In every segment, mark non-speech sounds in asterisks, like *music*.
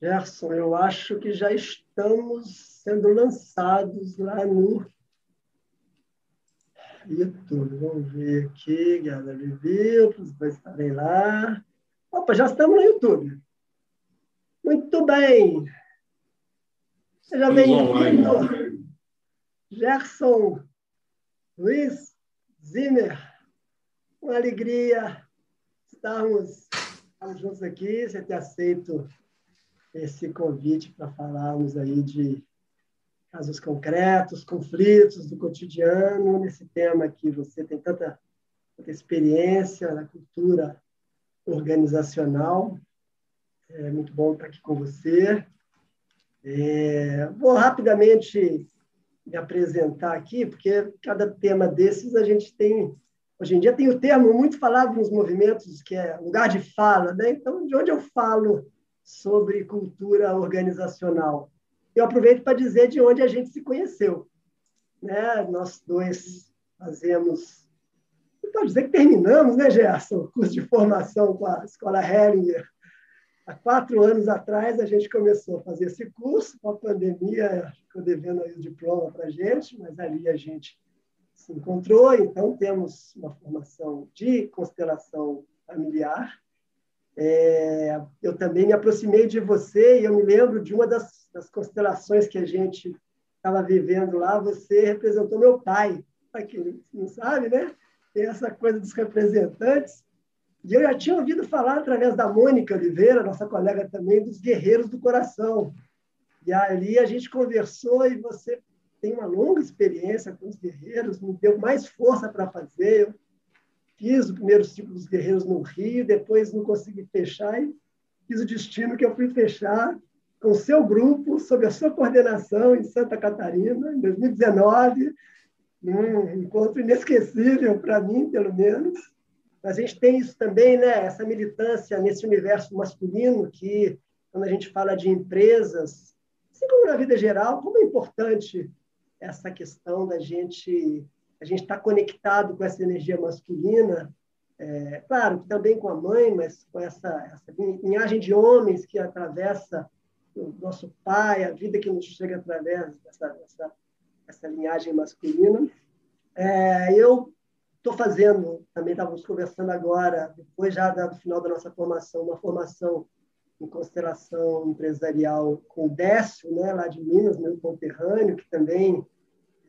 Gerson, eu acho que já estamos sendo lançados lá no YouTube. Vamos ver aqui, galera viu, para estarem lá. Opa, já estamos no YouTube. Muito bem. Seja bem-vindo, Gerson Luiz Zimmer. Uma alegria estarmos, estarmos juntos aqui, você ter aceito esse convite para falarmos aí de casos concretos, conflitos do cotidiano, nesse tema que você tem tanta, tanta experiência na cultura organizacional. É muito bom estar aqui com você. É, vou rapidamente me apresentar aqui, porque cada tema desses a gente tem. Hoje em dia tem o termo muito falado nos movimentos, que é lugar de fala, né? Então, de onde eu falo sobre cultura organizacional? Eu aproveito para dizer de onde a gente se conheceu. Né? Nós dois fazemos. Pode dizer que terminamos, né, Gerson? O curso de formação com a Escola Hellinger. Há quatro anos atrás, a gente começou a fazer esse curso. Com a pandemia, ficou devendo aí o diploma para a gente, mas ali a gente se encontrou. Então, temos uma formação de constelação familiar é, eu também me aproximei de você e eu me lembro de uma das, das constelações que a gente estava vivendo lá. Você representou meu pai. Quem não sabe, né? Tem essa coisa dos representantes. E eu já tinha ouvido falar, através da Mônica Oliveira, nossa colega também, dos Guerreiros do Coração. E ali a gente conversou e você tem uma longa experiência com os guerreiros, me deu mais força para fazer. Eu Fiz o primeiro ciclo dos Guerreiros no Rio, depois não consegui fechar e fiz o destino que eu fui fechar com o seu grupo, sob a sua coordenação em Santa Catarina, em 2019. Um encontro inesquecível para mim, pelo menos. A gente tem isso também, né? essa militância nesse universo masculino que, quando a gente fala de empresas, assim como na vida geral, como é importante essa questão da gente a gente está conectado com essa energia masculina, é, claro, também com a mãe, mas com essa, essa linhagem de homens que atravessa o nosso pai, a vida que nos chega através dessa, dessa, dessa linhagem masculina. É, eu estou fazendo, também estávamos conversando agora, depois já do final da nossa formação, uma formação em constelação empresarial com o Décio, né, lá de Minas, meu conterrâneo, que também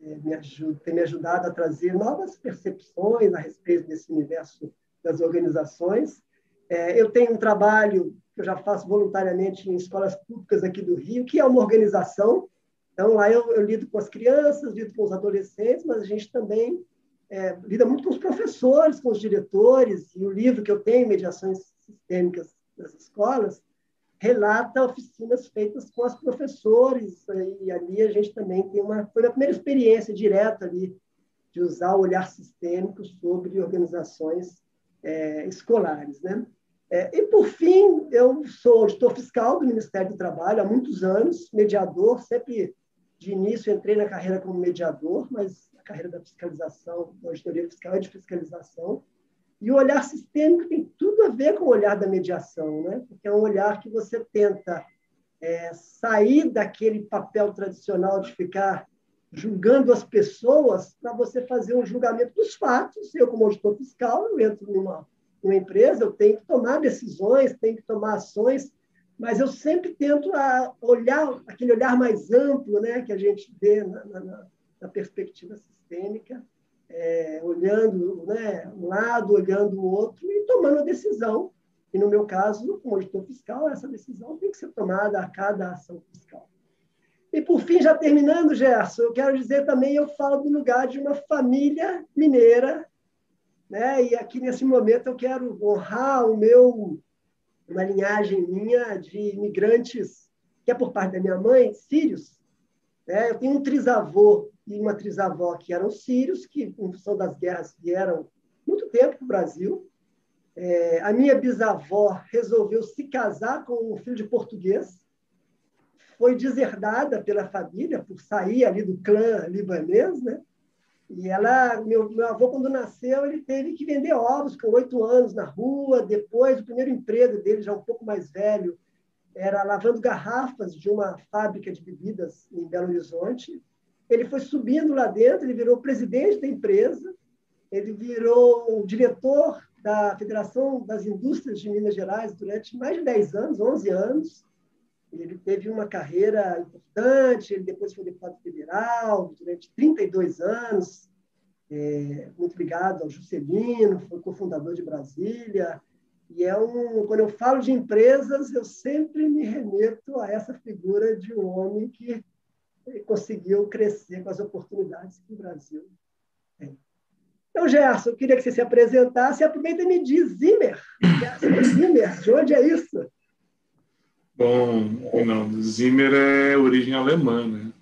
me ajuda, me ajudado a trazer novas percepções a respeito desse universo das organizações. É, eu tenho um trabalho que eu já faço voluntariamente em escolas públicas aqui do Rio, que é uma organização. Então, lá eu, eu lido com as crianças, lido com os adolescentes, mas a gente também é, lida muito com os professores, com os diretores, e o livro que eu tenho, Mediações Sistêmicas das Escolas, relata oficinas feitas com as professores, e ali a gente também tem uma. Foi a primeira experiência direta ali de usar o olhar sistêmico sobre organizações é, escolares. Né? É, e, por fim, eu sou auditor fiscal do Ministério do Trabalho há muitos anos, mediador, sempre de início entrei na carreira como mediador, mas a carreira da fiscalização, da auditoria fiscal é de fiscalização. E o olhar sistêmico tem tudo a ver com o olhar da mediação, né? porque é um olhar que você tenta é, sair daquele papel tradicional de ficar julgando as pessoas para você fazer um julgamento dos fatos. Eu, como auditor fiscal, eu entro numa, numa empresa, eu tenho que tomar decisões, tenho que tomar ações, mas eu sempre tento a olhar aquele olhar mais amplo né, que a gente vê na, na, na perspectiva sistêmica é, olhando né, um lado, olhando o outro e tomando a decisão. E, no meu caso, como auditor fiscal, essa decisão tem que ser tomada a cada ação fiscal. E, por fim, já terminando, Gerson, eu quero dizer também, eu falo do lugar de uma família mineira, né? e aqui, nesse momento, eu quero honrar o meu, uma linhagem minha de imigrantes, que é por parte da minha mãe, sírios. Né? Eu tenho um trisavô e uma trisavó que eram sírios, que, em função das guerras, vieram muito tempo para o Brasil. É, a minha bisavó resolveu se casar com um filho de português, foi deserdada pela família por sair ali do clã libanês, né? E ela, meu, meu avô, quando nasceu, ele teve que vender ovos com oito anos na rua. Depois, o primeiro emprego dele, já um pouco mais velho, era lavando garrafas de uma fábrica de bebidas em Belo Horizonte. Ele foi subindo lá dentro, ele virou presidente da empresa, ele virou diretor da Federação das Indústrias de Minas Gerais durante mais de 10 anos, 11 anos. Ele teve uma carreira importante, ele depois foi deputado federal durante 32 anos, é, muito ligado ao Juscelino, foi cofundador de Brasília. E é um, quando eu falo de empresas, eu sempre me remeto a essa figura de um homem que conseguiu crescer com as oportunidades que o Brasil tem. Então, Gerson, eu queria que você se apresentasse aproveita e me diz Zimmer. Gerson Zimmer, de onde é isso? Bom, Rinaldo, Zimmer é origem alemã, né?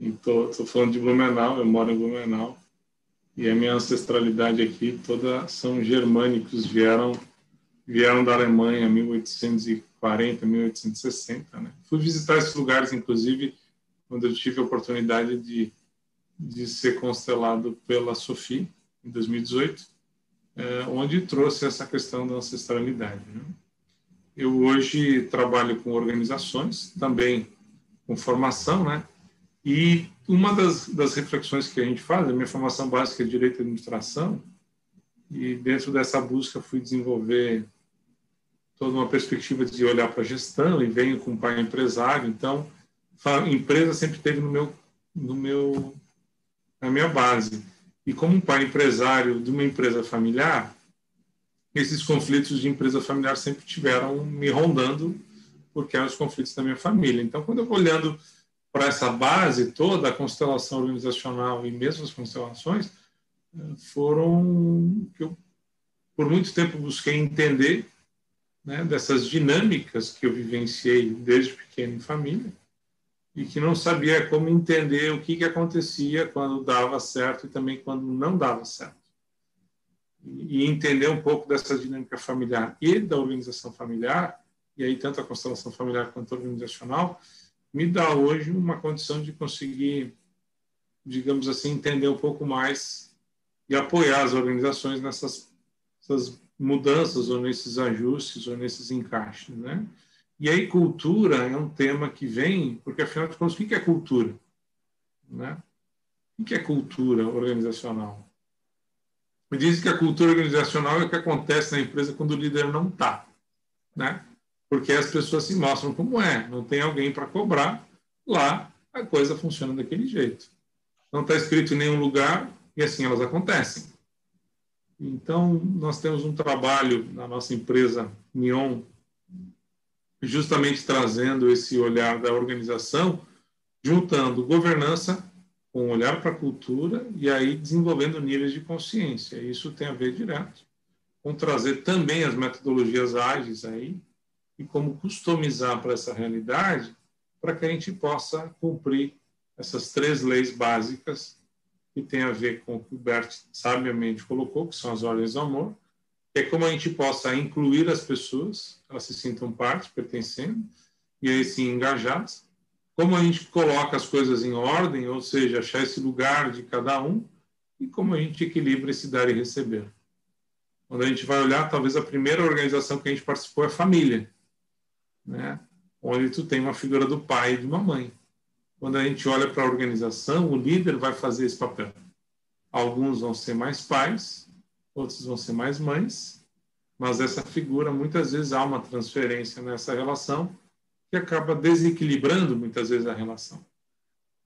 Estou falando de Blumenau, eu moro em Blumenau. E a minha ancestralidade aqui toda são germânicos, vieram vieram da Alemanha em 1840, 1860. Né? Fui visitar esses lugares, inclusive, quando eu tive a oportunidade de, de ser constelado pela Sophie, em 2018, é, onde trouxe essa questão da ancestralidade. Né? Eu hoje trabalho com organizações, também com formação, né? E uma das, das reflexões que a gente faz, a minha formação básica é Direito e Administração, e dentro dessa busca fui desenvolver toda uma perspectiva de olhar para a gestão e venho com um pai empresário, então empresa sempre teve no meu no meu na minha base. E como um pai empresário de uma empresa familiar, esses conflitos de empresa familiar sempre tiveram me rondando, porque eram os conflitos da minha família. Então, quando eu vou olhando para essa base toda, a constelação organizacional e mesmo as constelações, foram que eu, por muito tempo, busquei entender né, dessas dinâmicas que eu vivenciei desde pequeno em família e que não sabia como entender o que, que acontecia quando dava certo e também quando não dava certo. E entender um pouco dessa dinâmica familiar e da organização familiar, e aí tanto a constelação familiar quanto a organizacional, me dá hoje uma condição de conseguir, digamos assim, entender um pouco mais e apoiar as organizações nessas, mudanças ou nesses ajustes ou nesses encaixes, né? E aí cultura é um tema que vem, porque afinal de contas, o que é cultura? Né? O que é cultura organizacional? Me dizem que a cultura organizacional é o que acontece na empresa quando o líder não está, né? Porque as pessoas se mostram como é, não tem alguém para cobrar, lá a coisa funciona daquele jeito. Não está escrito em nenhum lugar e assim elas acontecem. Então, nós temos um trabalho na nossa empresa Neon, justamente trazendo esse olhar da organização, juntando governança com olhar para a cultura e aí desenvolvendo níveis de consciência. Isso tem a ver direto com trazer também as metodologias ágeis aí e como customizar para essa realidade para que a gente possa cumprir essas três leis básicas que tem a ver com o que o Bert sabiamente colocou, que são as ordens do amor, é como a gente possa incluir as pessoas, elas se sintam parte, pertencendo, e aí sim engajadas, como a gente coloca as coisas em ordem, ou seja, achar esse lugar de cada um, e como a gente equilibra esse dar e receber. Quando a gente vai olhar, talvez a primeira organização que a gente participou é a família, né? onde tu tem uma figura do pai e de uma mãe. Quando a gente olha para a organização, o líder vai fazer esse papel. Alguns vão ser mais pais, outros vão ser mais mães, mas essa figura, muitas vezes, há uma transferência nessa relação que acaba desequilibrando, muitas vezes, a relação.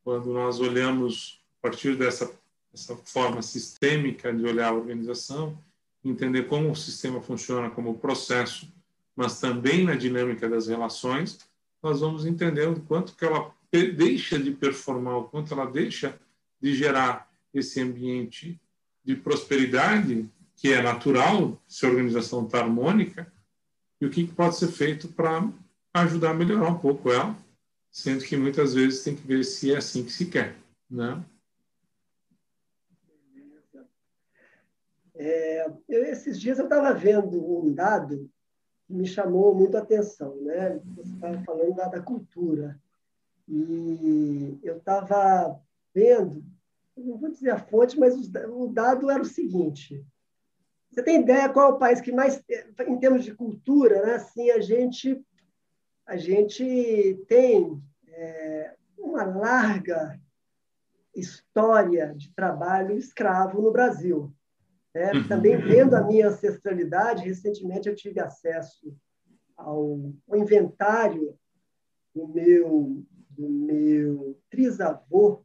Quando nós olhamos a partir dessa, dessa forma sistêmica de olhar a organização, entender como o sistema funciona como processo, mas também na dinâmica das relações, nós vamos entender o quanto que ela deixa de performar, o quanto ela deixa de gerar esse ambiente de prosperidade que é natural se a organização está harmônica e o que pode ser feito para ajudar a melhorar um pouco ela, sendo que muitas vezes tem que ver se é assim que se quer, né? É, eu, esses dias eu estava vendo um dado que me chamou muito a atenção, né? Você estava falando da, cultura. E eu estava vendo, não vou dizer a fonte, mas o dado era o seguinte: você tem ideia qual é o país que mais, em termos de cultura, né, assim, a gente a gente tem é, uma larga história de trabalho escravo no Brasil. Né? Uhum. Também vendo a minha ancestralidade, recentemente eu tive acesso ao, ao inventário do meu, do meu trisavô,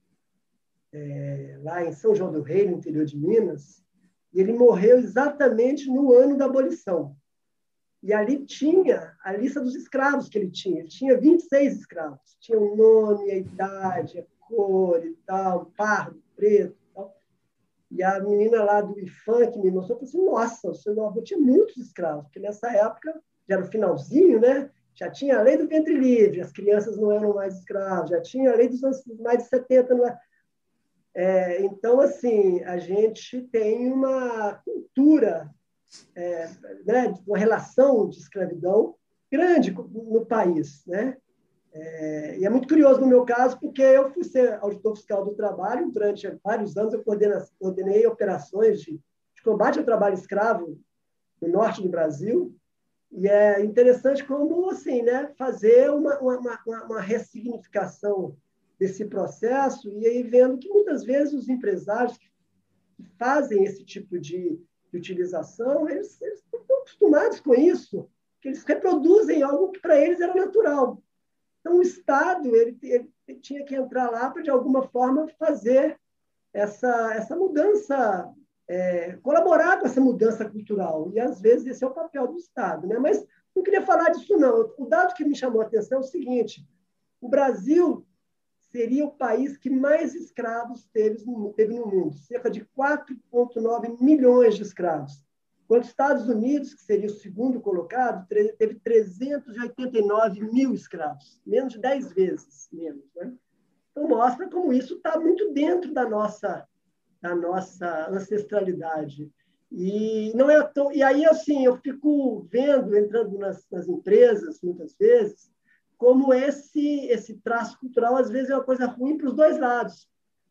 é, lá em São João do Rei, no interior de Minas, e ele morreu exatamente no ano da abolição. E ali tinha a lista dos escravos que ele tinha. Ele tinha 26 escravos. Tinha o nome, a idade, a cor e tal, pardo, preto e tal. E a menina lá do IFAM que me mostrou, falou assim, nossa, o seu avô tinha muitos escravos, porque nessa época, já era o finalzinho, né? Já tinha a lei do ventre livre, as crianças não eram mais escravos, já tinha a lei dos mais de 70, não é? É, então, assim, a gente tem uma cultura, é, né, uma relação de escravidão grande no país, né? É, e é muito curioso no meu caso, porque eu fui ser auditor fiscal do trabalho durante vários anos, eu coordenei operações de, de combate ao trabalho escravo no norte do Brasil, e é interessante como, assim, né, fazer uma, uma, uma, uma ressignificação desse processo e aí vendo que muitas vezes os empresários que fazem esse tipo de, utilização, eles, eles estão acostumados com isso, que eles reproduzem algo que para eles era natural. Então, o Estado ele, ele tinha que entrar lá para, de alguma forma, fazer essa, essa mudança, é, colaborar com essa mudança cultural. E, às vezes, esse é o papel do Estado. Né? Mas não queria falar disso, não. O dado que me chamou a atenção é o seguinte: o Brasil seria o país que mais escravos teve no, teve no mundo, cerca de 4,9 milhões de escravos. Enquanto os Estados Unidos, que seria o segundo colocado, teve 389 mil escravos, menos de 10 vezes menos. Né? Então, mostra como isso está muito dentro da nossa, da nossa ancestralidade. E não é tão, e aí assim eu fico vendo entrando nas, nas empresas muitas vezes como esse esse traço cultural às vezes é uma coisa ruim para os dois lados.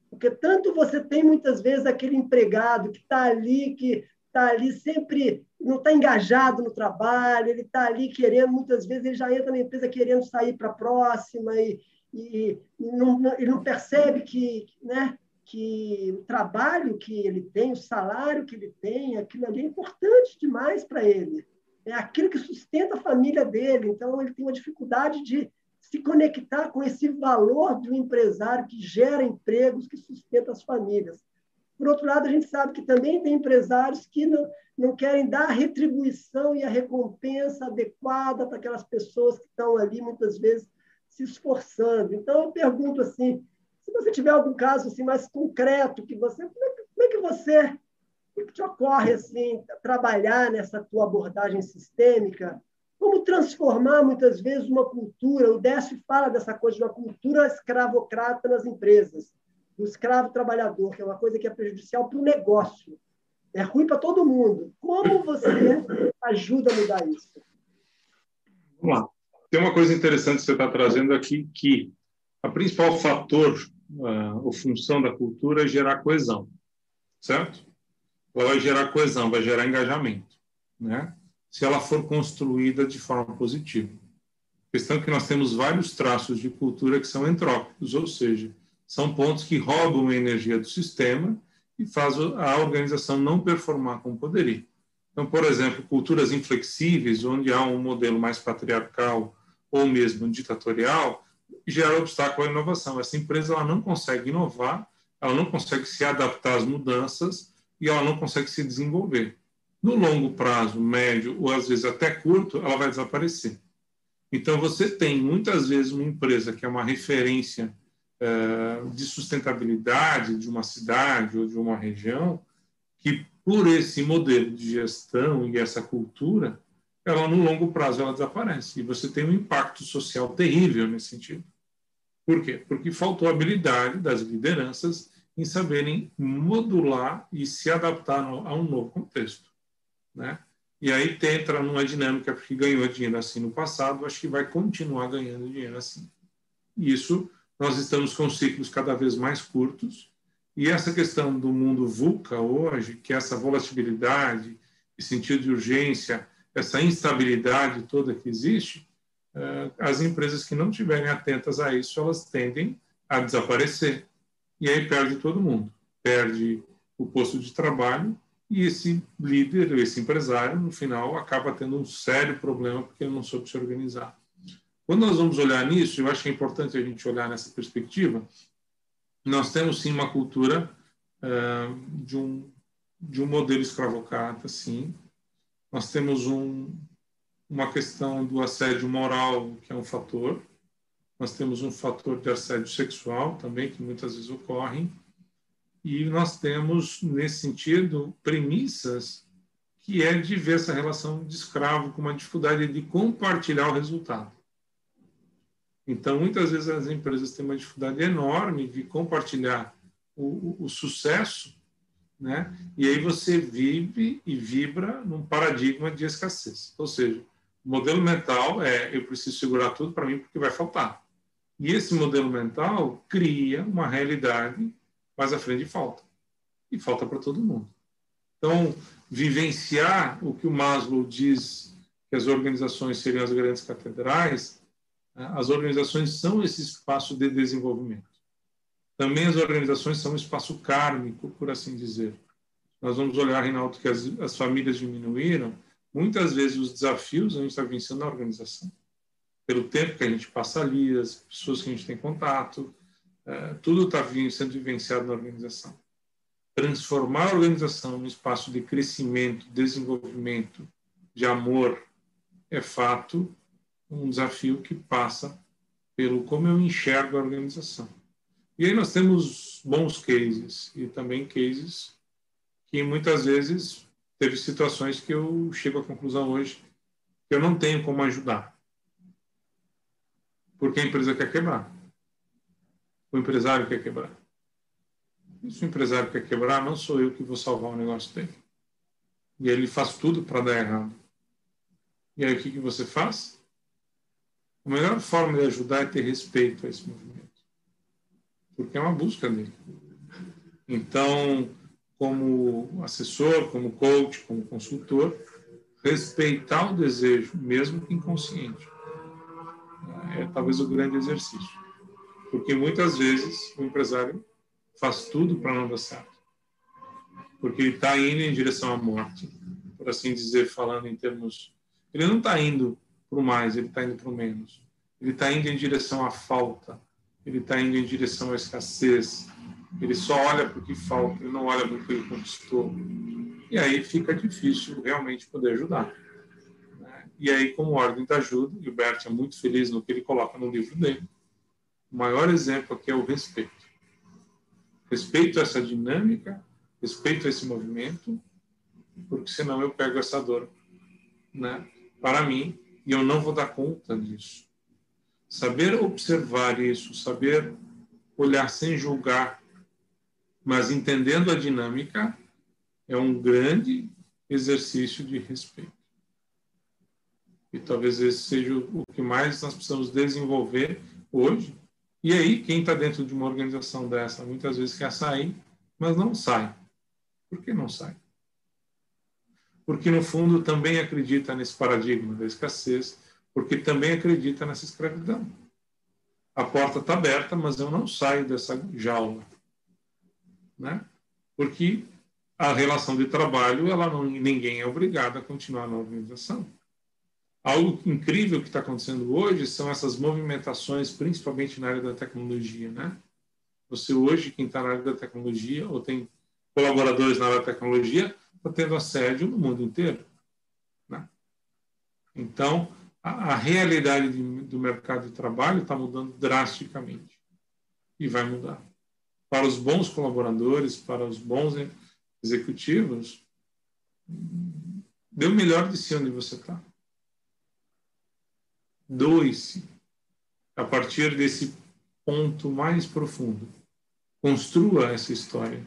Porque tanto você tem muitas vezes aquele empregado que está ali, que está ali sempre, não está engajado no trabalho, ele está ali querendo, muitas vezes ele já entra na empresa querendo sair para a próxima e, e, e não, ele não percebe que, né, que o trabalho que ele tem, o salário que ele tem, aquilo ali é importante demais para ele é aquilo que sustenta a família dele. Então, ele tem uma dificuldade de se conectar com esse valor do empresário que gera empregos, que sustenta as famílias. Por outro lado, a gente sabe que também tem empresários que não, não querem dar a retribuição e a recompensa adequada para aquelas pessoas que estão ali, muitas vezes, se esforçando. Então, eu pergunto assim, se você tiver algum caso assim, mais concreto, que você, como é que, como é que você o que te ocorre assim, trabalhar nessa tua abordagem sistêmica? Como transformar, muitas vezes, uma cultura? O Décio fala dessa coisa de uma cultura escravocrata nas empresas, do escravo trabalhador, que é uma coisa que é prejudicial para o negócio. É ruim para todo mundo. Como você ajuda a mudar isso? Vamos lá. Tem uma coisa interessante que você está trazendo aqui, que a principal fator, uh, ou função da cultura é gerar coesão, certo? Ela vai gerar coesão, vai gerar engajamento, né? Se ela for construída de forma positiva. A questão é que nós temos vários traços de cultura que são entrópicos, ou seja, são pontos que roubam a energia do sistema e faz a organização não performar como poderia. Então, por exemplo, culturas inflexíveis, onde há um modelo mais patriarcal ou mesmo ditatorial, gera obstáculo à inovação. Essa empresa ela não consegue inovar, ela não consegue se adaptar às mudanças e ela não consegue se desenvolver. No longo prazo, médio ou às vezes até curto, ela vai desaparecer. Então, você tem muitas vezes uma empresa que é uma referência é, de sustentabilidade de uma cidade ou de uma região, que por esse modelo de gestão e essa cultura, ela no longo prazo ela desaparece. E você tem um impacto social terrível nesse sentido. Por quê? Porque faltou habilidade das lideranças em saberem modular e se adaptar a um novo contexto, né? E aí entra numa dinâmica que ganhou dinheiro assim no passado, acho que vai continuar ganhando dinheiro assim. Isso nós estamos com ciclos cada vez mais curtos e essa questão do mundo VUCA hoje, que é essa volatilidade, esse sentido de urgência, essa instabilidade toda que existe, eh, as empresas que não estiverem atentas a isso, elas tendem a desaparecer. E aí perde todo mundo. Perde o posto de trabalho e esse líder, esse empresário, no final, acaba tendo um sério problema porque ele não soube se organizar. Quando nós vamos olhar nisso, eu acho que é importante a gente olhar nessa perspectiva, nós temos sim uma cultura uh, de, um, de um modelo escravocrata, sim. Nós temos um, uma questão do assédio moral, que é um fator. Nós temos um fator de assédio sexual também, que muitas vezes ocorre. E nós temos, nesse sentido, premissas que é de ver essa relação de escravo com uma dificuldade de compartilhar o resultado. Então, muitas vezes as empresas têm uma dificuldade enorme de compartilhar o, o, o sucesso, né? E aí você vive e vibra num paradigma de escassez. Ou seja, o modelo mental é eu preciso segurar tudo para mim porque vai faltar. E esse modelo mental cria uma realidade mais à frente falta. E falta para todo mundo. Então, vivenciar o que o Maslow diz que as organizações seriam as grandes catedrais né? As organizações são esse espaço de desenvolvimento. Também as organizações são um espaço kármico, por assim dizer. Nós vamos olhar, Reinaldo, que as, as famílias diminuíram. Muitas vezes os desafios a gente está vencendo na organização. Pelo tempo que a gente passa ali, as pessoas que a gente tem contato, é, tudo está sendo vivenciado na organização. Transformar a organização num espaço de crescimento, desenvolvimento, de amor, é fato um desafio que passa pelo como eu enxergo a organização. E aí nós temos bons cases e também cases que muitas vezes teve situações que eu chego à conclusão hoje que eu não tenho como ajudar. Porque a empresa quer quebrar. O empresário quer quebrar. E se o empresário quer quebrar, não sou eu que vou salvar o negócio dele. E ele faz tudo para dar errado. E aí o que, que você faz? A melhor forma de ajudar é ter respeito a esse movimento, porque é uma busca dele. Então, como assessor, como coach, como consultor, respeitar o desejo, mesmo que inconsciente, é talvez o grande exercício. Porque muitas vezes o empresário faz tudo para não dar certo. Porque ele está indo em direção à morte, por assim dizer, falando em termos. Ele não está indo para o mais, ele está indo para o menos. Ele está indo em direção à falta, ele está indo em direção à escassez. Ele só olha para o que falta, ele não olha para o que ele conquistou. E aí fica difícil realmente poder ajudar. E aí, como ordem da ajuda, e o Bert é muito feliz no que ele coloca no livro dele, o maior exemplo aqui é o respeito. Respeito a essa dinâmica, respeito a esse movimento, porque senão eu pego essa dor né, para mim e eu não vou dar conta disso. Saber observar isso, saber olhar sem julgar, mas entendendo a dinâmica, é um grande exercício de respeito. E talvez esse seja o que mais nós precisamos desenvolver hoje. E aí, quem está dentro de uma organização dessa muitas vezes quer sair, mas não sai. Por que não sai? porque no fundo também acredita nesse paradigma da escassez, porque também acredita nessa escravidão. A porta está aberta, mas eu não saio dessa jaula, né? Porque a relação de trabalho, ela não, ninguém é obrigado a continuar na organização. Algo incrível que está acontecendo hoje são essas movimentações, principalmente na área da tecnologia, né? Você hoje, quem está na área da tecnologia, ou tem colaboradores na área da tecnologia, está tendo assédio no mundo inteiro. Né? Então, a, a realidade de, do mercado de trabalho está mudando drasticamente e vai mudar. Para os bons colaboradores, para os bons executivos, dê o melhor de si onde você está. Doe-se a partir desse ponto mais profundo. Construa essa história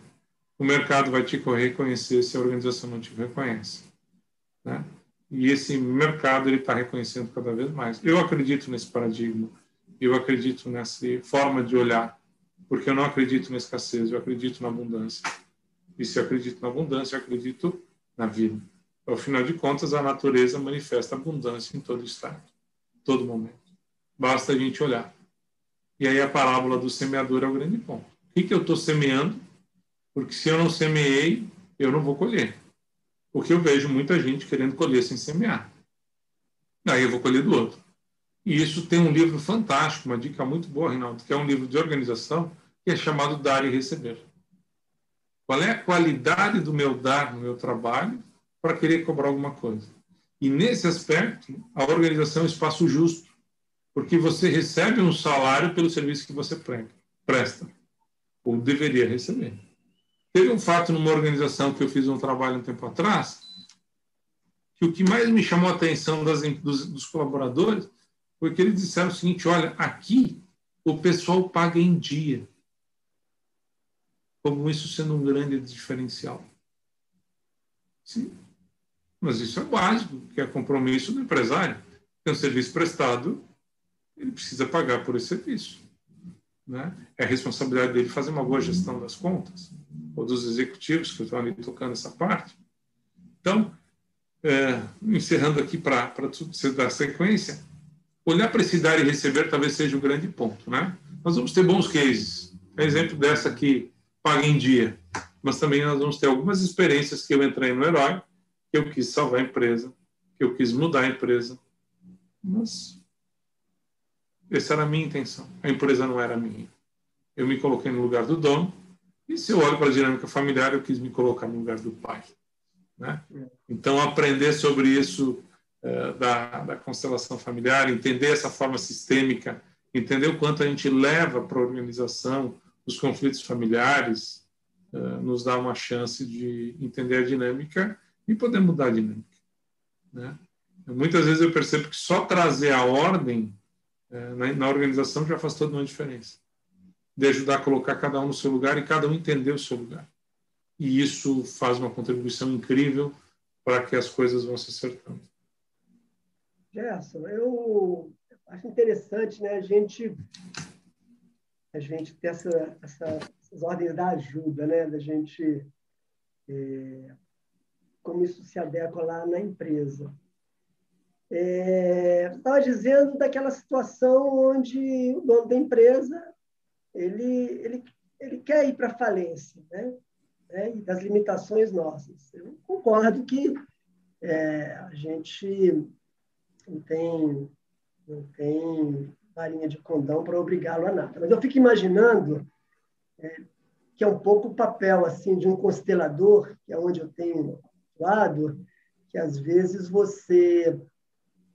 o mercado vai te reconhecer se a organização não te reconhece. Né? E esse mercado ele está reconhecendo cada vez mais. Eu acredito nesse paradigma, eu acredito nessa forma de olhar, porque eu não acredito na escassez, eu acredito na abundância. E se eu acredito na abundância, eu acredito na vida. Ao final de contas, a natureza manifesta abundância em todo o estado. Todo momento. Basta a gente olhar. E aí a parábola do semeador é o grande ponto. O que, que eu estou semeando? Porque se eu não semeei, eu não vou colher. Porque eu vejo muita gente querendo colher sem semear. Aí eu vou colher do outro. E isso tem um livro fantástico, uma dica muito boa, Reinaldo, que é um livro de organização que é chamado Dar e Receber. Qual é a qualidade do meu dar no meu trabalho para querer cobrar alguma coisa? E nesse aspecto, a organização é um espaço justo, porque você recebe um salário pelo serviço que você presta, ou deveria receber. Teve um fato numa organização que eu fiz um trabalho um tempo atrás, que o que mais me chamou a atenção das, dos, dos colaboradores foi que eles disseram o seguinte: olha, aqui o pessoal paga em dia como isso sendo um grande diferencial. Sim, mas isso é básico, que é compromisso do empresário. Tem um serviço prestado, ele precisa pagar por esse serviço. Né? É a responsabilidade dele fazer uma boa gestão das contas, ou dos executivos que estão ali tocando essa parte. Então, é, encerrando aqui para você dar sequência, olhar para esse dar e receber talvez seja o grande ponto. Né? Nós vamos ter bons cases. exemplo dessa aqui, paga em dia. Mas também nós vamos ter algumas experiências que eu entrei no herói, que eu quis salvar a empresa, que eu quis mudar a empresa. Mas essa era a minha intenção. A empresa não era minha. Eu me coloquei no lugar do dono, e se eu olho para a dinâmica familiar, eu quis me colocar no lugar do pai. Né? Então, aprender sobre isso uh, da, da constelação familiar, entender essa forma sistêmica, entender o quanto a gente leva para a organização os conflitos familiares, uh, nos dá uma chance de entender a dinâmica e poder mudar a dinâmica. Né? Muitas vezes eu percebo que só trazer a ordem uh, na, na, organização já faz toda uma diferença. De ajudar a colocar cada um no seu lugar e cada um entender o seu lugar. E isso faz uma contribuição incrível para que as coisas vão se acertando. Gerson, eu acho interessante né, a gente a gente ter essa, essa, essas ordens da ajuda, né? da gente, é, como isso se adequa lá na empresa. É, estava dizendo daquela situação onde o dono da empresa ele, ele, ele quer ir para a falência, né? né? e das limitações nossas. Eu concordo que é, a gente não tem, não tem varinha de condão para obrigá-lo a nada. Mas eu fico imaginando é, que é um pouco o papel assim de um constelador, que é onde eu tenho atuado, que às vezes você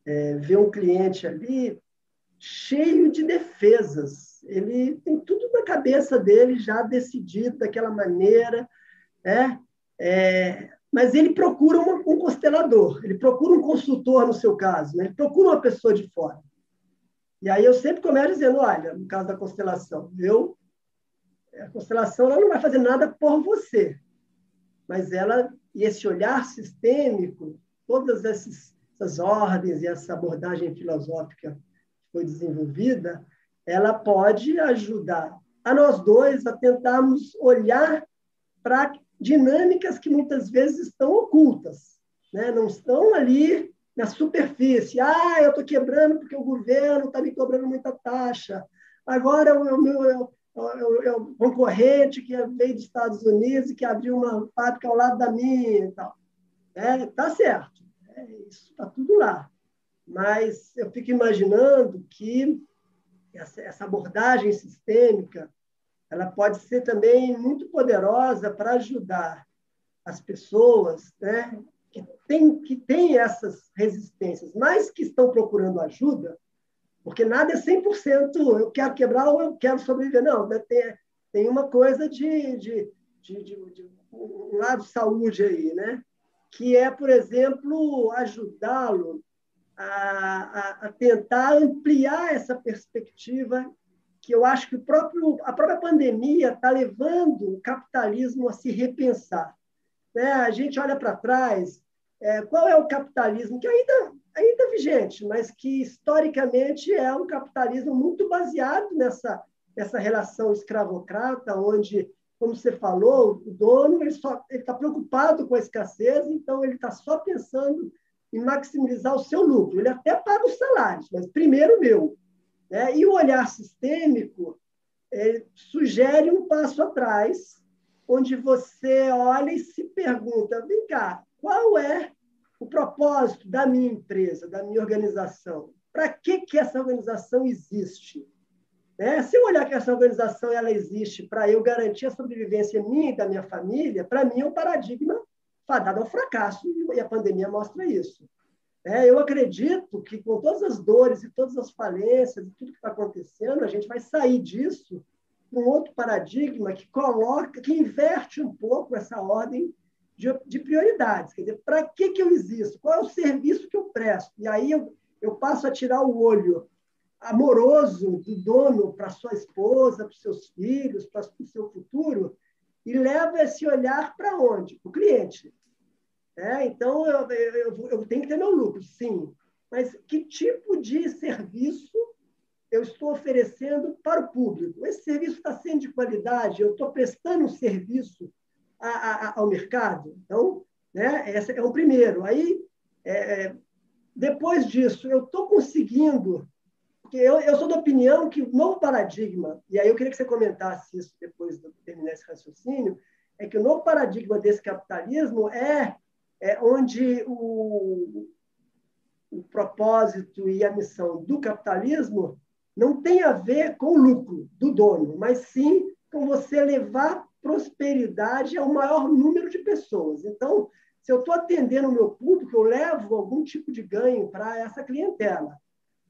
é, vê um cliente ali cheio de defesas. Ele tem tudo na cabeça dele já decidido daquela maneira, né? É, mas ele procura um constelador, ele procura um consultor no seu caso, né? ele procura uma pessoa de fora. E aí eu sempre começo dizendo, olha, no caso da constelação, eu a constelação ela não vai fazer nada por você, mas ela e esse olhar sistêmico, todas essas, essas ordens e essa abordagem filosófica que foi desenvolvida, ela pode ajudar a nós dois a tentarmos olhar para dinâmicas que muitas vezes estão ocultas, né? não estão ali na superfície. Ah, eu estou quebrando porque o governo está me cobrando muita taxa. Agora o meu é concorrente que veio dos Estados Unidos e que abriu uma fábrica ao lado da minha e tal. É, tá certo, é, isso está tudo lá. Mas eu fico imaginando que essa, essa abordagem sistêmica ela pode ser também muito poderosa para ajudar as pessoas né, que tem, que tem essas resistências, mas que estão procurando ajuda, porque nada é 100% eu quero quebrar ou eu quero sobreviver. Não, né, tem, tem uma coisa de, de, de, de, de um lado de saúde aí, né? que é, por exemplo, ajudá-lo a, a, a, tentar ampliar essa perspectiva que eu acho que o próprio, a própria pandemia está levando o capitalismo a se repensar. Né? A gente olha para trás, é, qual é o capitalismo que ainda ainda é vigente, mas que historicamente é um capitalismo muito baseado nessa nessa relação escravocrata, onde, como você falou, o dono ele está preocupado com a escassez, então ele está só pensando em maximizar o seu lucro. Ele até paga os salários, mas primeiro o meu. Né? E o olhar sistêmico sugere um passo atrás, onde você olha e se pergunta: vem cá, qual é o propósito da minha empresa, da minha organização? Para que, que essa organização existe? Né? Se eu olhar que essa organização ela existe para eu garantir a sobrevivência minha e da minha família, para mim é um paradigma fadado ao fracasso, e a pandemia mostra isso. É, eu acredito que com todas as dores e todas as falências e tudo que está acontecendo, a gente vai sair disso com outro paradigma que coloca, que inverte um pouco essa ordem de, de prioridades. Quer dizer, para que, que eu existo? Qual é o serviço que eu presto? E aí eu, eu passo a tirar o olho amoroso do dono para sua esposa, para os seus filhos, para o seu futuro, e leva esse olhar para onde? Para o cliente. É, então, eu, eu, eu tenho que ter meu lucro, sim. Mas que tipo de serviço eu estou oferecendo para o público? Esse serviço está sendo de qualidade? Eu estou prestando um serviço a, a, ao mercado? Então, né, esse é o primeiro. Aí, é, depois disso, eu estou conseguindo porque eu, eu sou da opinião que o novo paradigma, e aí eu queria que você comentasse isso depois de terminar esse raciocínio, é que o novo paradigma desse capitalismo é, é onde o, o propósito e a missão do capitalismo não tem a ver com o lucro do dono, mas sim com você levar prosperidade ao maior número de pessoas. Então, se eu estou atendendo o meu público, eu levo algum tipo de ganho para essa clientela.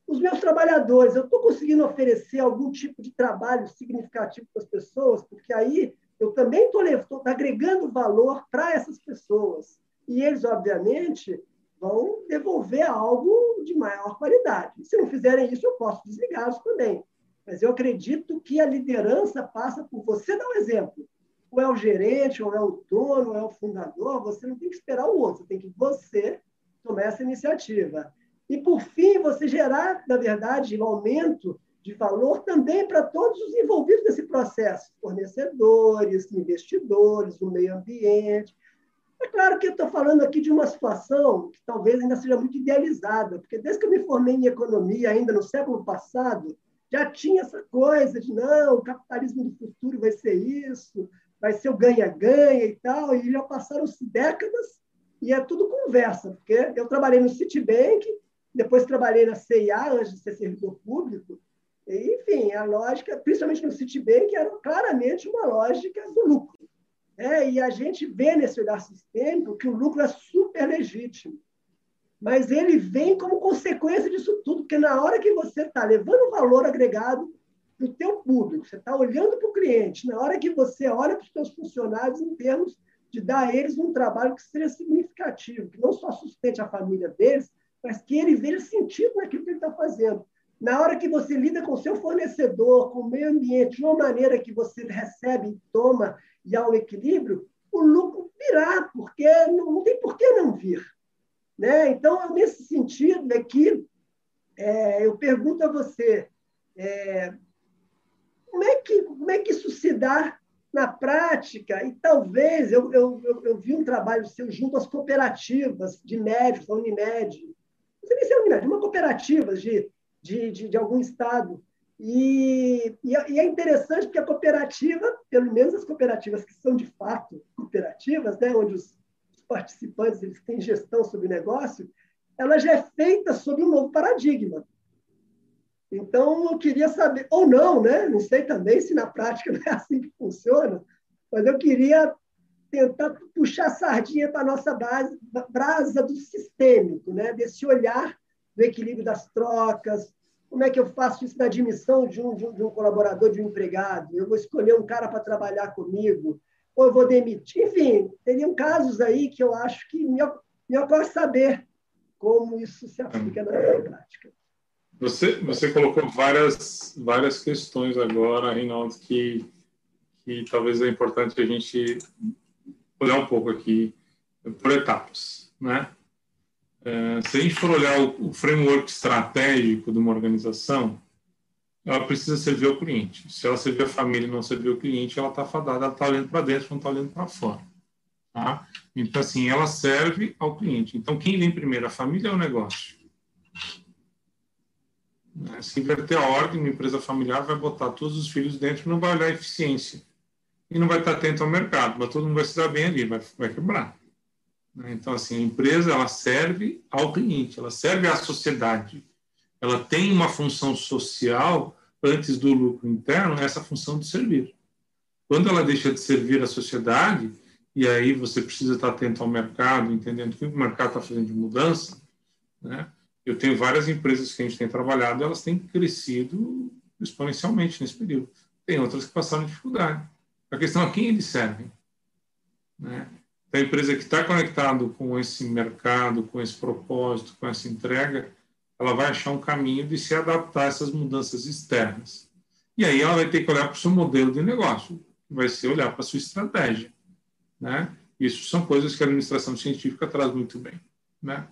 Os meus trabalhadores, eu estou conseguindo oferecer algum tipo de trabalho significativo para as pessoas, porque aí eu também estou agregando valor para essas pessoas. E eles, obviamente, vão devolver algo de maior qualidade. Se não fizerem isso, eu posso desligá-los também. Mas eu acredito que a liderança passa por você dar o um exemplo. Ou é o gerente, ou é o dono, ou é o fundador, você não tem que esperar o outro, tem que você tomar essa iniciativa. E, por fim, você gerar, na verdade, um aumento de valor também para todos os envolvidos nesse processo, fornecedores, investidores, o meio ambiente. É claro que eu estou falando aqui de uma situação que talvez ainda seja muito idealizada, porque desde que eu me formei em economia, ainda no século passado, já tinha essa coisa de não, o capitalismo do futuro vai ser isso, vai ser o ganha-ganha e tal, e já passaram-se décadas e é tudo conversa, porque eu trabalhei no Citibank, depois trabalhei na CIA antes de ser servidor público. E, enfim, a lógica, principalmente no Citibank, era claramente uma lógica do lucro. É, e a gente vê nesse olhar sistêmico que o lucro é super legítimo. Mas ele vem como consequência disso tudo, porque na hora que você está levando valor agregado para o teu público, você está olhando para o cliente, na hora que você olha para os seus funcionários em termos de dar a eles um trabalho que seja significativo, que não só sustente a família deles, mas que ele veja sentido naquilo que ele está fazendo. Na hora que você lida com o seu fornecedor, com o meio ambiente, de uma maneira que você recebe, toma e há um equilíbrio, o lucro virá, porque não, não tem por que não vir. Né? Então, nesse sentido, é que é, eu pergunto a você, é, como, é que, como é que isso se dá na prática? E talvez, eu, eu, eu, eu vi um trabalho seu junto às cooperativas de médicos, a Unimed, não sei nem se é unidade, uma cooperativa de, de, de, de algum estado. E, e, é interessante porque a cooperativa, pelo menos as cooperativas que são de fato cooperativas, né, onde os, participantes eles têm gestão sobre o negócio, ela já é feita sob um novo paradigma. Então, eu queria saber, ou não, né? não sei também se na prática *laughs* não é assim que funciona, mas eu queria tentar puxar a sardinha para a nossa base, brasa do sistêmico, né? desse olhar do equilíbrio das trocas. Como é que eu faço isso na admissão de um, de um, de um colaborador, de um empregado? Eu vou escolher um cara para trabalhar comigo, ou eu vou demitir. Enfim, teriam casos aí que eu acho que me, me ocorre saber como isso se aplica na prática. Você, você colocou várias, várias questões agora, Reinaldo, que, que talvez é importante a gente olhar um pouco aqui por etapas, né? É, se a gente for olhar o, o framework estratégico de uma organização, ela precisa servir ao cliente. Se ela servir a família e não servir o cliente, ela está fadada, ela está olhando para dentro, não está olhando para fora. Tá? Então, assim, ela serve ao cliente. Então, quem vem primeiro, a família ou o negócio? Né? Se inverter a ordem, uma empresa familiar vai botar todos os filhos dentro não vai olhar a eficiência. E não vai estar atento ao mercado, mas todo mundo vai se dar bem ali, vai, vai quebrar. Né? Então, assim, a empresa ela serve ao cliente, ela serve à sociedade. Ela tem uma função social antes do lucro interno, essa função de servir. Quando ela deixa de servir a sociedade, e aí você precisa estar atento ao mercado, entendendo o que o mercado está fazendo de mudança, né? Eu tenho várias empresas que a gente tem trabalhado, elas têm crescido exponencialmente nesse período. Tem outras que passaram dificuldade. A questão é quem eles servem. Né? A empresa que está conectado com esse mercado, com esse propósito, com essa entrega, ela vai achar um caminho de se adaptar a essas mudanças externas. E aí ela vai ter que olhar para o seu modelo de negócio, vai ser olhar para a sua estratégia. Né? Isso são coisas que a administração científica traz muito bem. Né?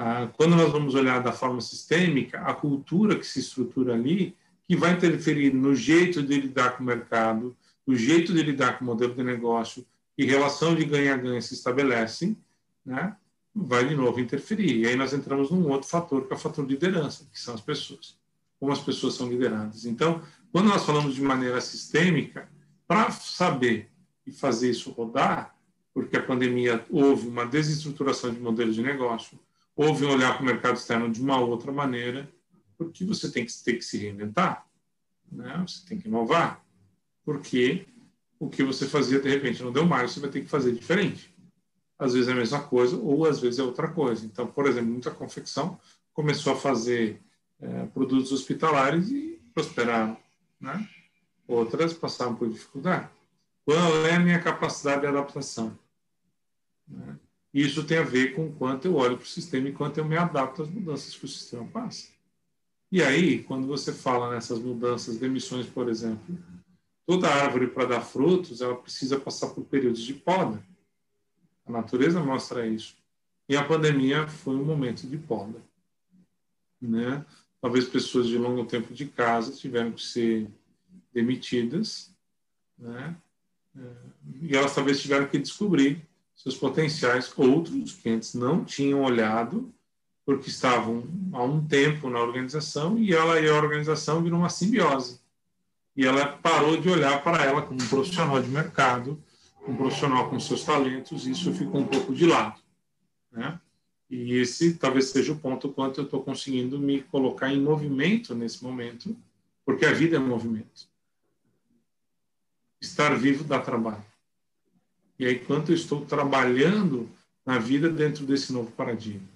Ah, quando nós vamos olhar da forma sistêmica, a cultura que se estrutura ali, que vai interferir no jeito de lidar com o mercado, o jeito de lidar com o modelo de negócio e relação de ganha-ganha se estabelece, né, vai de novo interferir. E aí nós entramos num outro fator, que é o fator de liderança, que são as pessoas. Como as pessoas são lideradas. Então, quando nós falamos de maneira sistêmica, para saber e fazer isso rodar, porque a pandemia houve uma desestruturação de modelos de negócio, houve um olhar para o mercado externo de uma outra maneira, porque você tem que ter que se reinventar, né? Você tem que inovar, porque o que você fazia de repente não deu mais, você vai ter que fazer diferente. Às vezes é a mesma coisa ou às vezes é outra coisa. Então, por exemplo, muita confecção começou a fazer é, produtos hospitalares e prosperaram, né? Outras passaram por dificuldade. Qual é a minha capacidade de adaptação? Né? Isso tem a ver com o quanto eu olho para o sistema e quanto eu me adapto às mudanças que o sistema passa. E aí, quando você fala nessas mudanças de emissões, por exemplo, toda árvore para dar frutos, ela precisa passar por períodos de poda. A natureza mostra isso. E a pandemia foi um momento de poda. Né? Talvez pessoas de longo tempo de casa tiveram que ser demitidas, né? É, e elas talvez tiveram que descobrir seus potenciais, outros que antes não tinham olhado, porque estavam há um tempo na organização e ela e a organização viram uma simbiose. E ela parou de olhar para ela como um profissional de mercado, um profissional com seus talentos, e isso ficou um pouco de lado. Né? E esse talvez seja o ponto quanto eu estou conseguindo me colocar em movimento nesse momento, porque a vida é movimento. Estar vivo dá trabalho. E aí, quanto eu estou trabalhando na vida dentro desse novo paradigma.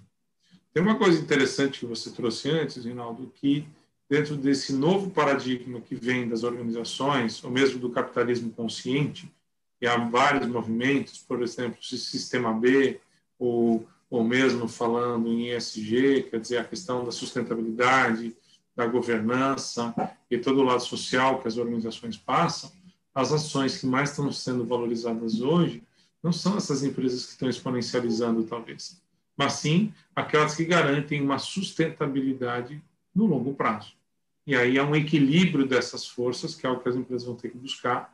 Tem uma coisa interessante que você trouxe antes, Rinaldo, que dentro desse novo paradigma que vem das organizações, ou mesmo do capitalismo consciente, e há vários movimentos, por exemplo, o Sistema B, ou, ou mesmo falando em ESG, quer dizer, a questão da sustentabilidade, da governança e todo o lado social que as organizações passam, as ações que mais estão sendo valorizadas hoje não são essas empresas que estão exponencializando, talvez, mas sim aquelas que garantem uma sustentabilidade no longo prazo. E aí há um equilíbrio dessas forças, que é o que as empresas vão ter que buscar,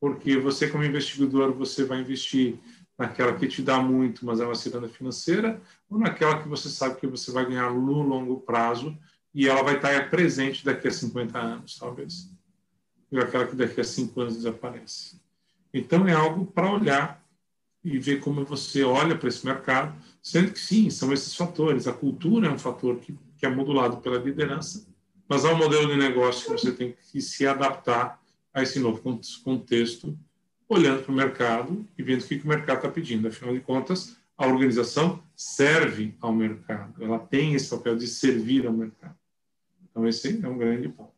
porque você, como investidor, você vai investir naquela que te dá muito, mas é uma ciranda financeira, ou naquela que você sabe que você vai ganhar no longo prazo e ela vai estar presente daqui a 50 anos, talvez e aquela que daqui a cinco anos desaparece. Então, é algo para olhar e ver como você olha para esse mercado, sendo que sim, são esses fatores. A cultura é um fator que, que é modulado pela liderança, mas há um modelo de negócio que você tem que se adaptar a esse novo contexto, olhando para o mercado e vendo o que o mercado está pedindo. Afinal de contas, a organização serve ao mercado, ela tem esse papel de servir ao mercado. Então, esse é um grande ponto.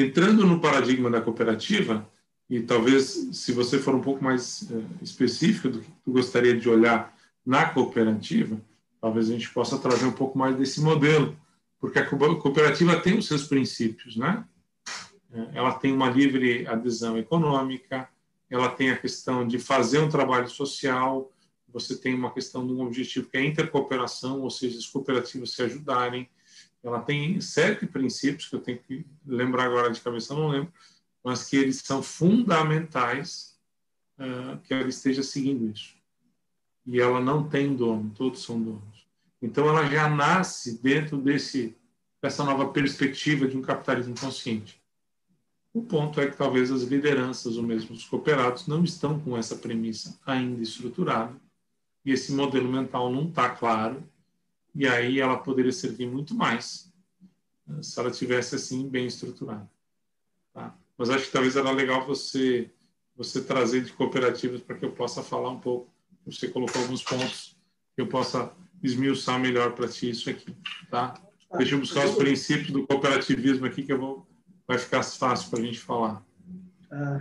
Entrando no paradigma da cooperativa, e talvez se você for um pouco mais é, específico do que tu gostaria de olhar na cooperativa, talvez a gente possa trazer um pouco mais desse modelo, porque a cooperativa tem os seus princípios, né? É, ela tem uma livre adesão econômica, ela tem a questão de fazer um trabalho social, você tem uma questão de um objetivo que é a intercooperação, ou seja, as cooperativas se ajudarem, ela tem sete princípios que eu tenho que lembrar agora de cabeça, não lembro, mas que eles são fundamentais uh, que ela esteja seguindo isso. E ela não tem dono, todos são donos. Então ela já nasce dentro desse dessa nova perspectiva de um capitalismo consciente. O ponto é que talvez as lideranças ou mesmo os cooperados não estão com essa premissa ainda estruturada e esse modelo mental não está claro e aí ela poderia servir muito mais né, se ela tivesse assim bem estruturada. Tá? Mas acho que talvez era legal você você trazer de cooperativas para que eu possa falar um pouco. Você colocou alguns pontos que eu possa esmiuçar melhor para ti isso aqui, tá? Deixa eu buscar os princípios do cooperativismo aqui que eu vou vai ficar fácil para a gente falar. Ah,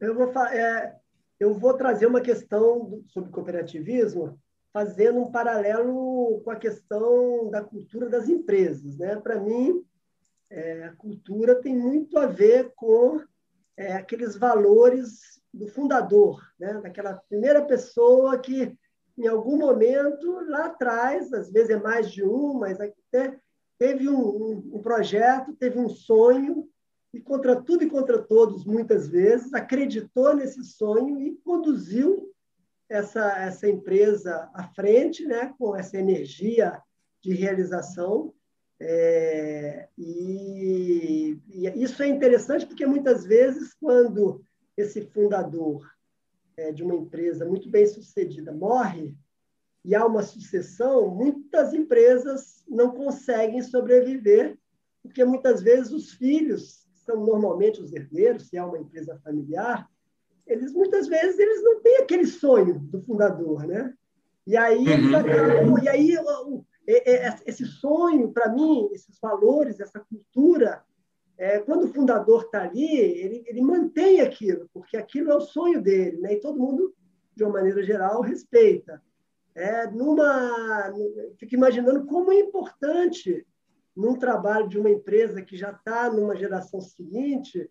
eu vou é, eu vou trazer uma questão sobre cooperativismo fazendo um paralelo com a questão da cultura das empresas, né? Para mim, é, a cultura tem muito a ver com é, aqueles valores do fundador, né? daquela primeira pessoa que, em algum momento, lá atrás, às vezes é mais de um, mas até teve um, um, um projeto, teve um sonho, e contra tudo e contra todos, muitas vezes, acreditou nesse sonho e conduziu essa, essa empresa à frente, né, com essa energia de realização. É, e, e, isso é interessante porque muitas vezes, quando esse fundador é, de uma empresa muito bem sucedida morre e há uma sucessão, muitas empresas não conseguem sobreviver, porque muitas vezes os filhos, que são normalmente os herdeiros, se é uma empresa familiar, eles muitas vezes eles não têm aquele sonho do fundador, né? E aí, uhum. acabam, e aí esse sonho, para mim, esses valores, essa cultura, é, quando o fundador está ali, ele, ele mantém aquilo, porque aquilo é o sonho dele, né? e todo mundo, de uma maneira geral, respeita. É, numa, fico imaginando como é importante, num trabalho de uma empresa que já está numa geração seguinte,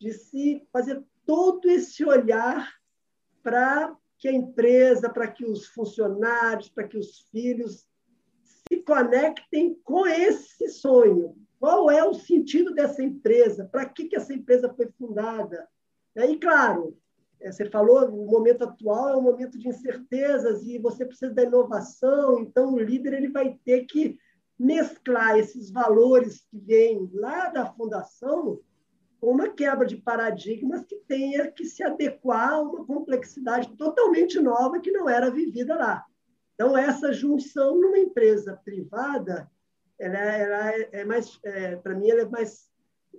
de se fazer todo esse olhar para que a empresa, para que os funcionários, para que os filhos se conectem com esse sonho. Qual é o sentido dessa empresa? Para que, que essa empresa foi fundada? E, claro, é, você falou, o momento atual é um momento de incertezas e você precisa da inovação, então o líder ele vai ter que mesclar esses valores que vêm lá da fundação uma quebra de paradigmas que tenha que se adequar a uma complexidade totalmente nova que não era vivida lá. Então, essa junção numa empresa privada, ela, ela é mais, é, para mim, ela é mais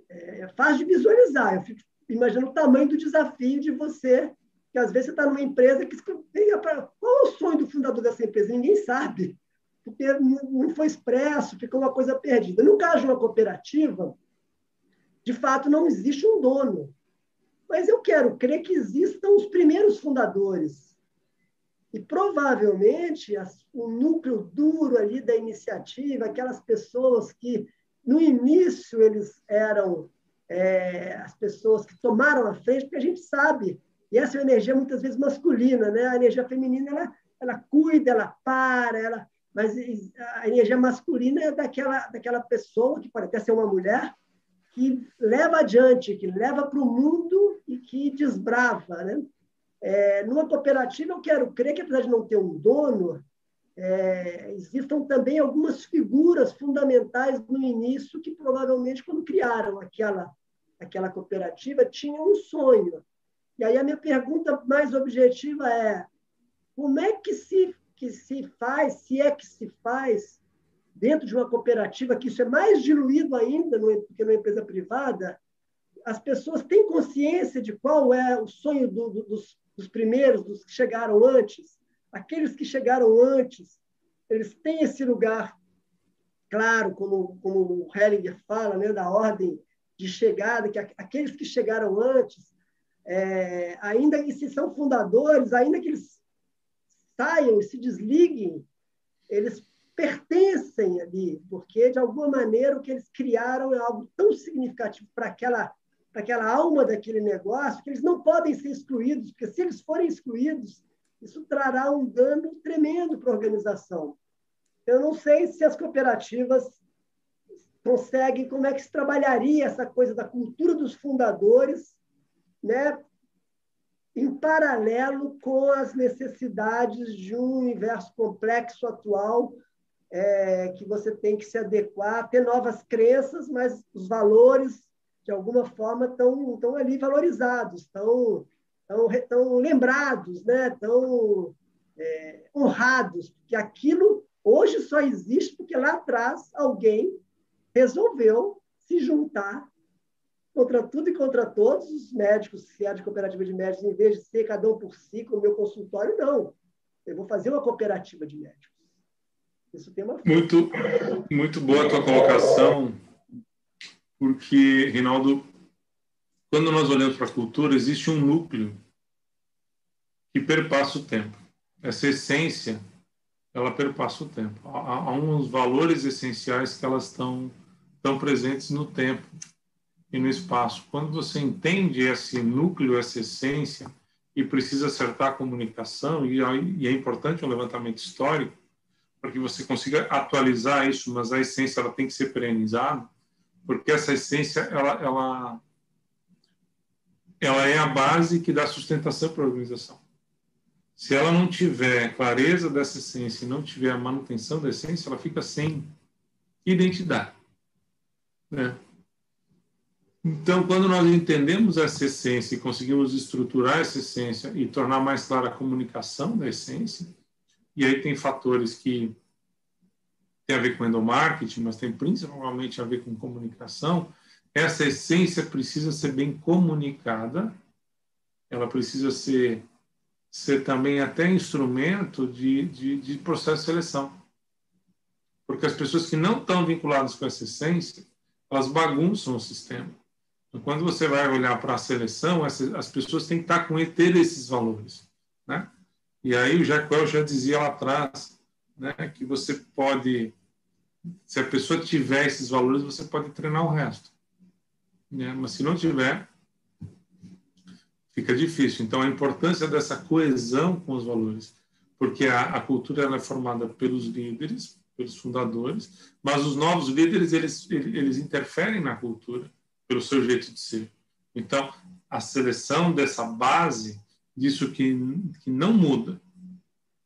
é, é, fácil de visualizar. Eu fico imaginando o tamanho do desafio de você, que às vezes você está numa empresa que qual é o sonho do fundador dessa empresa? Ninguém sabe, porque não foi expresso, ficou uma coisa perdida. No caso de uma cooperativa, de fato não existe um dono, mas eu quero crer que existam os primeiros fundadores e provavelmente o núcleo duro ali da iniciativa, aquelas pessoas que no início eles eram é, as pessoas que tomaram a frente, porque a gente sabe, e essa é uma energia muitas vezes masculina, né? A energia feminina ela, ela cuida, ela para, ela, mas a energia masculina é daquela daquela pessoa que pode até ser uma mulher que leva adiante, que leva para o mundo e que desbrava, né? É, numa cooperativa, eu quero crer que, apesar de não ter um dono, é, existam também algumas figuras fundamentais no início que provavelmente, quando criaram aquela, aquela cooperativa, tinham um sonho. E aí a minha pergunta mais objetiva é como é que se, que se faz, se é que se faz, dentro de uma cooperativa, que isso é mais diluído ainda do que numa empresa privada, as pessoas têm consciência de qual é o sonho do, do, dos, dos primeiros, dos que chegaram antes, aqueles que chegaram antes, eles têm esse lugar, claro, como, como o Hellinger fala, né, da ordem de chegada, que aqueles que chegaram antes, é, ainda que se são fundadores, ainda que eles saiam e se desliguem, eles pertencem ali, porque de alguma maneira o que eles criaram é algo tão significativo para aquela aquela alma daquele negócio, que eles não podem ser excluídos, porque se eles forem excluídos, isso trará um dano tremendo para a organização. Eu não sei se as cooperativas conseguem, como é que se trabalharia essa coisa da cultura dos fundadores, né? em paralelo com as necessidades de um universo complexo atual é, que você tem que se adequar, ter novas crenças, mas os valores, de alguma forma, estão, ali valorizados, estão, estão lembrados, né? é, honrados, porque aquilo hoje só existe porque lá atrás alguém resolveu se juntar contra tudo e contra todos os médicos, se é de cooperativa de médicos, em vez de ser cada um por si, com o meu consultório, não. Eu vou fazer uma cooperativa de médicos. Muito, muito boa a tua colocação, porque, Rinaldo, quando nós olhamos para a cultura, existe um núcleo que perpassa o tempo. Essa essência, ela perpassa o tempo. Há, há uns valores essenciais que elas estão, estão presentes no tempo e no espaço. Quando você entende esse núcleo, essa essência, e precisa acertar a comunicação, e, e é importante um levantamento histórico, para que você consiga atualizar isso, mas a essência ela tem que ser perenizada, porque essa essência ela, ela, ela é a base que dá sustentação para a organização. Se ela não tiver clareza dessa essência e não tiver a manutenção da essência, ela fica sem identidade. Né? Então, quando nós entendemos essa essência e conseguimos estruturar essa essência e tornar mais clara a comunicação da essência, e aí tem fatores que têm a ver com endomarketing, mas tem principalmente a ver com comunicação, essa essência precisa ser bem comunicada, ela precisa ser, ser também até instrumento de, de, de processo de seleção. Porque as pessoas que não estão vinculadas com essa essência, elas bagunçam o sistema quando você vai olhar para a seleção, as pessoas têm que estar com ter esses valores, né? E aí o Jacques já dizia lá atrás, né, que você pode, se a pessoa tiver esses valores, você pode treinar o resto, né? Mas se não tiver, fica difícil. Então a importância dessa coesão com os valores, porque a, a cultura ela é formada pelos líderes, pelos fundadores, mas os novos líderes eles eles interferem na cultura pelo seu jeito de ser. Então, a seleção dessa base, disso que, que não muda,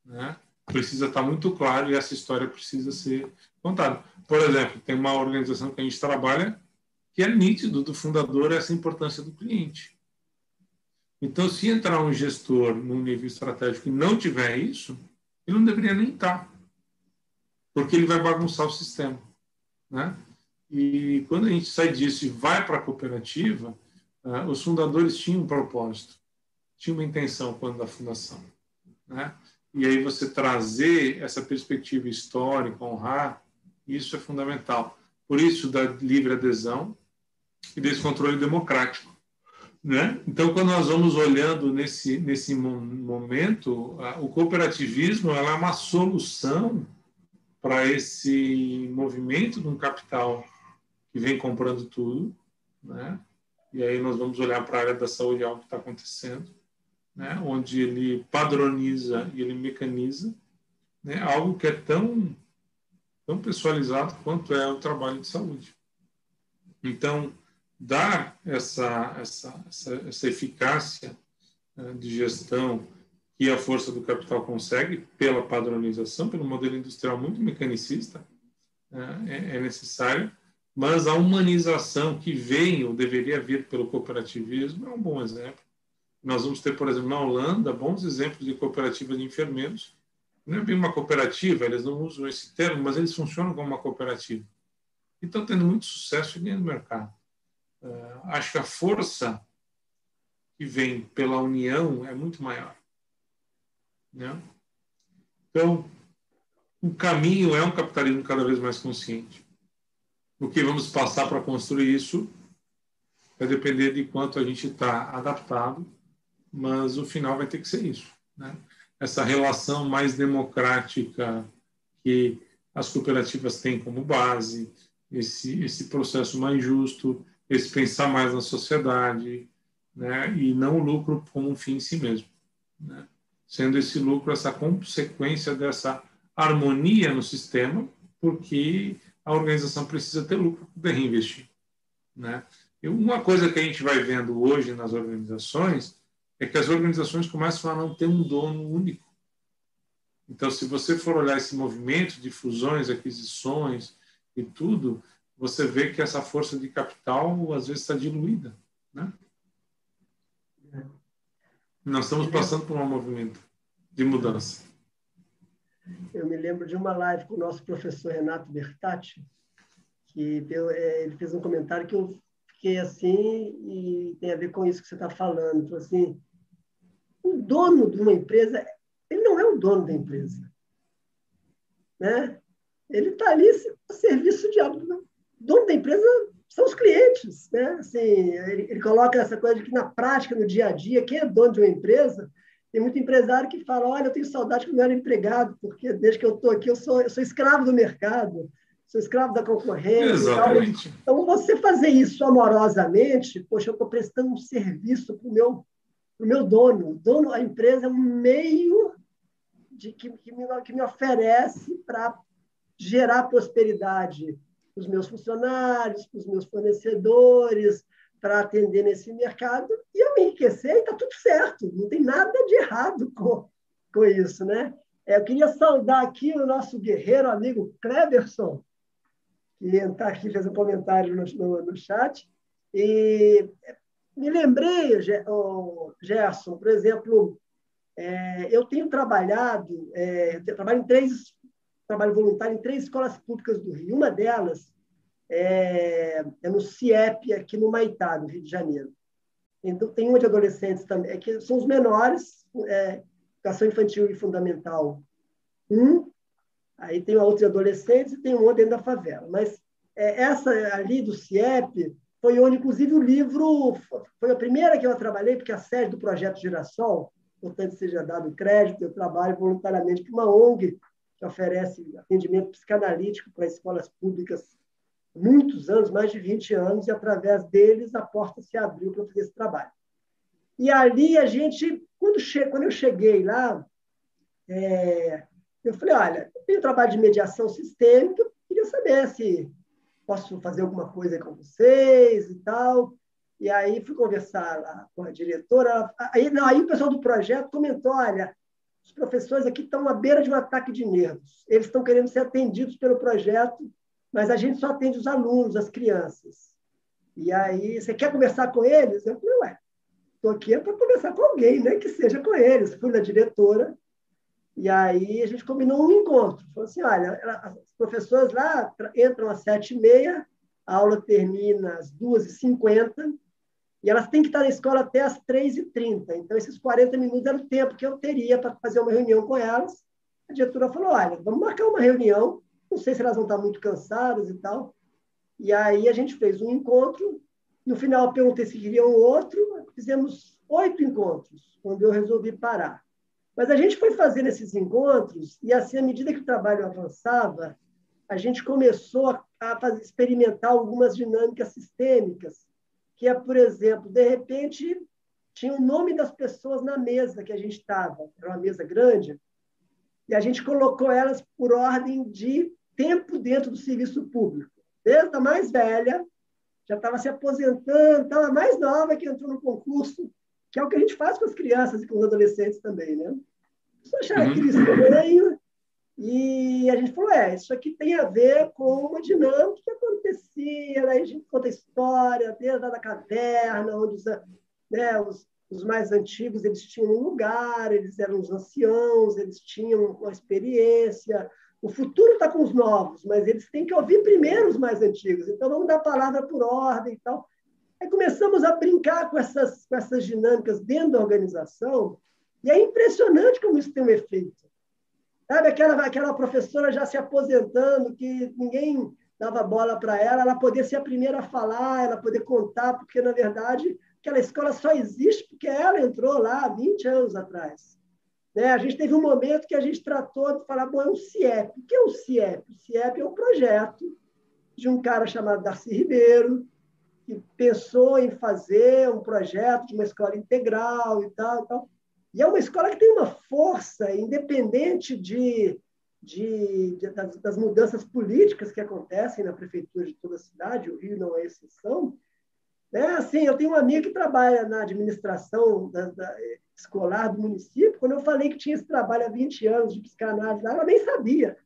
né, precisa estar muito claro e essa história precisa ser contada. Por exemplo, tem uma organização que a gente trabalha que é nítido do fundador essa importância do cliente. Então, se entrar um gestor num nível estratégico e não tiver isso, ele não deveria nem estar, porque ele vai bagunçar o sistema, né? E quando a gente sai disso e vai para a cooperativa, uh, os fundadores tinham um propósito, tinham uma intenção quando da fundação. Né? E aí você trazer essa perspectiva histórica, honrar, isso é fundamental. Por isso da livre adesão e desse controle democrático. Né? Então, quando nós vamos olhando nesse, nesse momento, o cooperativismo é uma solução para esse movimento de um capital que vem comprando tudo, né? E aí nós vamos olhar para a área da saúde, algo que está acontecendo, né? Onde ele padroniza e ele mecaniza, né? Algo que é tão tão pessoalizado quanto é o trabalho de saúde. Então, dar essa essa essa, essa eficácia né, de gestão que a força do capital consegue pela padronização, pelo modelo industrial muito mecanicista, né, é, é necessário mas a humanização que vem ou deveria vir pelo cooperativismo é um bom exemplo. Nós vamos ter, por exemplo, na Holanda, bons exemplos de cooperativas de enfermeiros. Não é bem uma cooperativa, eles não usam esse termo, mas eles funcionam como uma cooperativa. E estão tendo muito sucesso do mercado. Uh, acho que a força que vem pela união é muito maior. Né? Então, o caminho é um capitalismo cada vez mais consciente o que vamos passar para construir isso vai depender de quanto a gente está adaptado, mas o final vai ter que ser isso. Né? Essa relação mais democrática que as cooperativas têm como base, esse, esse processo mais justo, esse pensar mais na sociedade, né? e não o lucro como um fim em si mesmo. Né? Sendo esse lucro essa consequência dessa harmonia no sistema, porque a organização precisa ter lucro para poder reinvestir. Né? E uma coisa que a gente vai vendo hoje nas organizações é que as organizações começam a não ter um dono único. Então, se você for olhar esse movimento de fusões, aquisições e tudo, você vê que essa força de capital às vezes está diluída, né? Nós estamos passando por um movimento de mudança. Eu me lembro de uma live com o nosso professor Renato Bertatti, que deu, é, ele fez um comentário que eu fiquei assim e tem a ver com isso que você está falando. Então, assim, o dono de uma empresa, ele não é o dono da empresa, né? Ele está ali a serviço de algo. O dono da empresa são os clientes, né? Assim, ele, ele coloca essa coisa de que na prática, no dia a dia, quem é dono de uma empresa tem muito empresário que fala: olha, eu tenho saudade quando eu era empregado, porque desde que eu estou aqui eu sou, eu sou escravo do mercado, sou escravo da concorrência. Exatamente. Então, você fazer isso amorosamente, poxa, eu estou prestando um serviço para o meu, pro meu dono. O dono, a empresa é um meio de, que, que, me, que me oferece para gerar prosperidade para os meus funcionários, para os meus fornecedores, para atender nesse mercado e eu me enriquecer e está tudo certo, não tem nada de errado com, com isso, né? É, eu queria saudar aqui o nosso guerreiro amigo Cleverson, que está aqui, fez um comentário no, no, no chat, e me lembrei, Gerson, por exemplo, é, eu tenho trabalhado, é, eu trabalho em três, trabalho voluntário em três escolas públicas do Rio. Uma delas é, é no CIEP, aqui no Maitá, no Rio de Janeiro. Então, tem uma de adolescentes também, é que são os menores, é, educação infantil e fundamental 1, aí tem a outra de adolescentes e tem um outro dentro da favela. Mas é, essa ali do CIEP foi onde, inclusive, o livro foi a primeira que eu trabalhei, porque a sede do projeto Girassol, portanto, seja dado crédito, eu trabalho voluntariamente para uma ONG que oferece atendimento psicanalítico para escolas públicas muitos anos, mais de 20 anos, e através deles a porta se abriu para fazer esse trabalho. E ali a gente, quando, che quando eu cheguei lá, é, eu falei, olha, eu tenho trabalho de mediação sistêmica, queria saber se posso fazer alguma coisa com vocês e tal. E aí fui conversar lá com a diretora. Aí, não, aí o pessoal do projeto comentou, olha, os professores aqui estão à beira de um ataque de nervos. Eles estão querendo ser atendidos pelo projeto mas a gente só atende os alunos, as crianças. E aí, você quer conversar com eles? Eu falei, ué, estou aqui para conversar com alguém, né? que seja com eles. Fui na diretora, e aí a gente combinou um encontro. Falou assim, olha, as professoras lá entram às sete e meia, a aula termina às duas e cinquenta, e elas têm que estar na escola até às três e trinta. Então, esses 40 minutos era o tempo que eu teria para fazer uma reunião com elas. A diretora falou, olha, vamos marcar uma reunião não sei se elas vão estar muito cansadas e tal. E aí a gente fez um encontro. No final, eu perguntei se queriam outro. Fizemos oito encontros, quando eu resolvi parar. Mas a gente foi fazendo esses encontros e, assim, à medida que o trabalho avançava, a gente começou a, a fazer, experimentar algumas dinâmicas sistêmicas, que é, por exemplo, de repente, tinha o nome das pessoas na mesa que a gente estava, era uma mesa grande, e a gente colocou elas por ordem de tempo dentro do serviço público. Desde a mais velha, já estava se aposentando, estava mais nova que entrou no concurso, que é o que a gente faz com as crianças e com os adolescentes também, né? Só achar uhum. aquilo estranho e a gente falou, é, isso aqui tem a ver com uma dinâmica que acontecia, aí a gente conta a história desde a da caverna, onde os, né, os, os mais antigos eles tinham um lugar, eles eram os anciãos, eles tinham uma experiência, o futuro está com os novos, mas eles têm que ouvir primeiro os mais antigos. Então, vamos dar a palavra por ordem e tal. Aí começamos a brincar com essas, com essas dinâmicas dentro da organização, e é impressionante como isso tem um efeito. Sabe, aquela, aquela professora já se aposentando, que ninguém dava bola para ela, ela poder ser a primeira a falar, ela poder contar, porque, na verdade, aquela escola só existe porque ela entrou lá 20 anos atrás. Né? A gente teve um momento que a gente tratou de falar, bom, é um CIEP. O que é um CIEP? O CIEP é um projeto de um cara chamado Darcy Ribeiro, que pensou em fazer um projeto de uma escola integral e tal, e tal. E é uma escola que tem uma força, independente de, de, de das, das, mudanças políticas que acontecem na prefeitura de toda a cidade, o Rio não é exceção, Né? Assim, eu tenho um amigo que trabalha na administração da, da, escolar do município. Quando eu falei que tinha esse trabalho há 20 anos de psicanálise, ela nem sabia.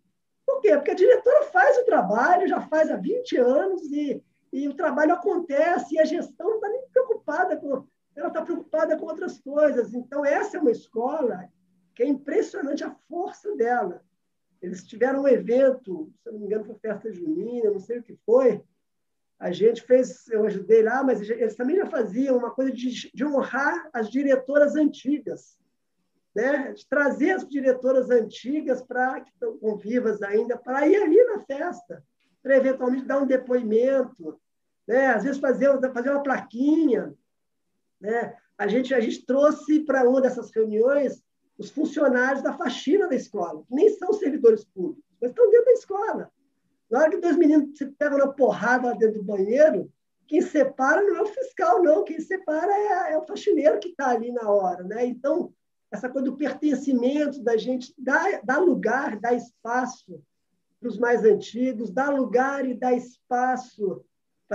Por quê? Porque a diretora faz o trabalho, já faz há 20 anos, e, e o trabalho acontece, e a gestão não está nem preocupada com. Ela está preocupada com outras coisas. Então, essa é uma escola que é impressionante a força dela. Eles tiveram um evento, se não me engano, foi festa junina, não sei o que foi, a gente fez, eu ajudei lá, mas eles também já faziam uma coisa de, de honrar as diretoras antigas, né? de trazer as diretoras antigas para que estão vivas ainda, para ir ali na festa, para eventualmente dar um depoimento, né? às vezes fazer, fazer uma plaquinha. Né? A, gente, a gente trouxe para uma dessas reuniões os funcionários da faxina da escola, que nem são servidores públicos, mas estão dentro da escola. Na hora que dois meninos se pegam na porrada lá dentro do banheiro, quem separa não é o fiscal, não. Quem separa é, é o faxineiro que está ali na hora. Né? Então, essa coisa do pertencimento, da gente dar, dar lugar, dar espaço para os mais antigos, dar lugar e dar espaço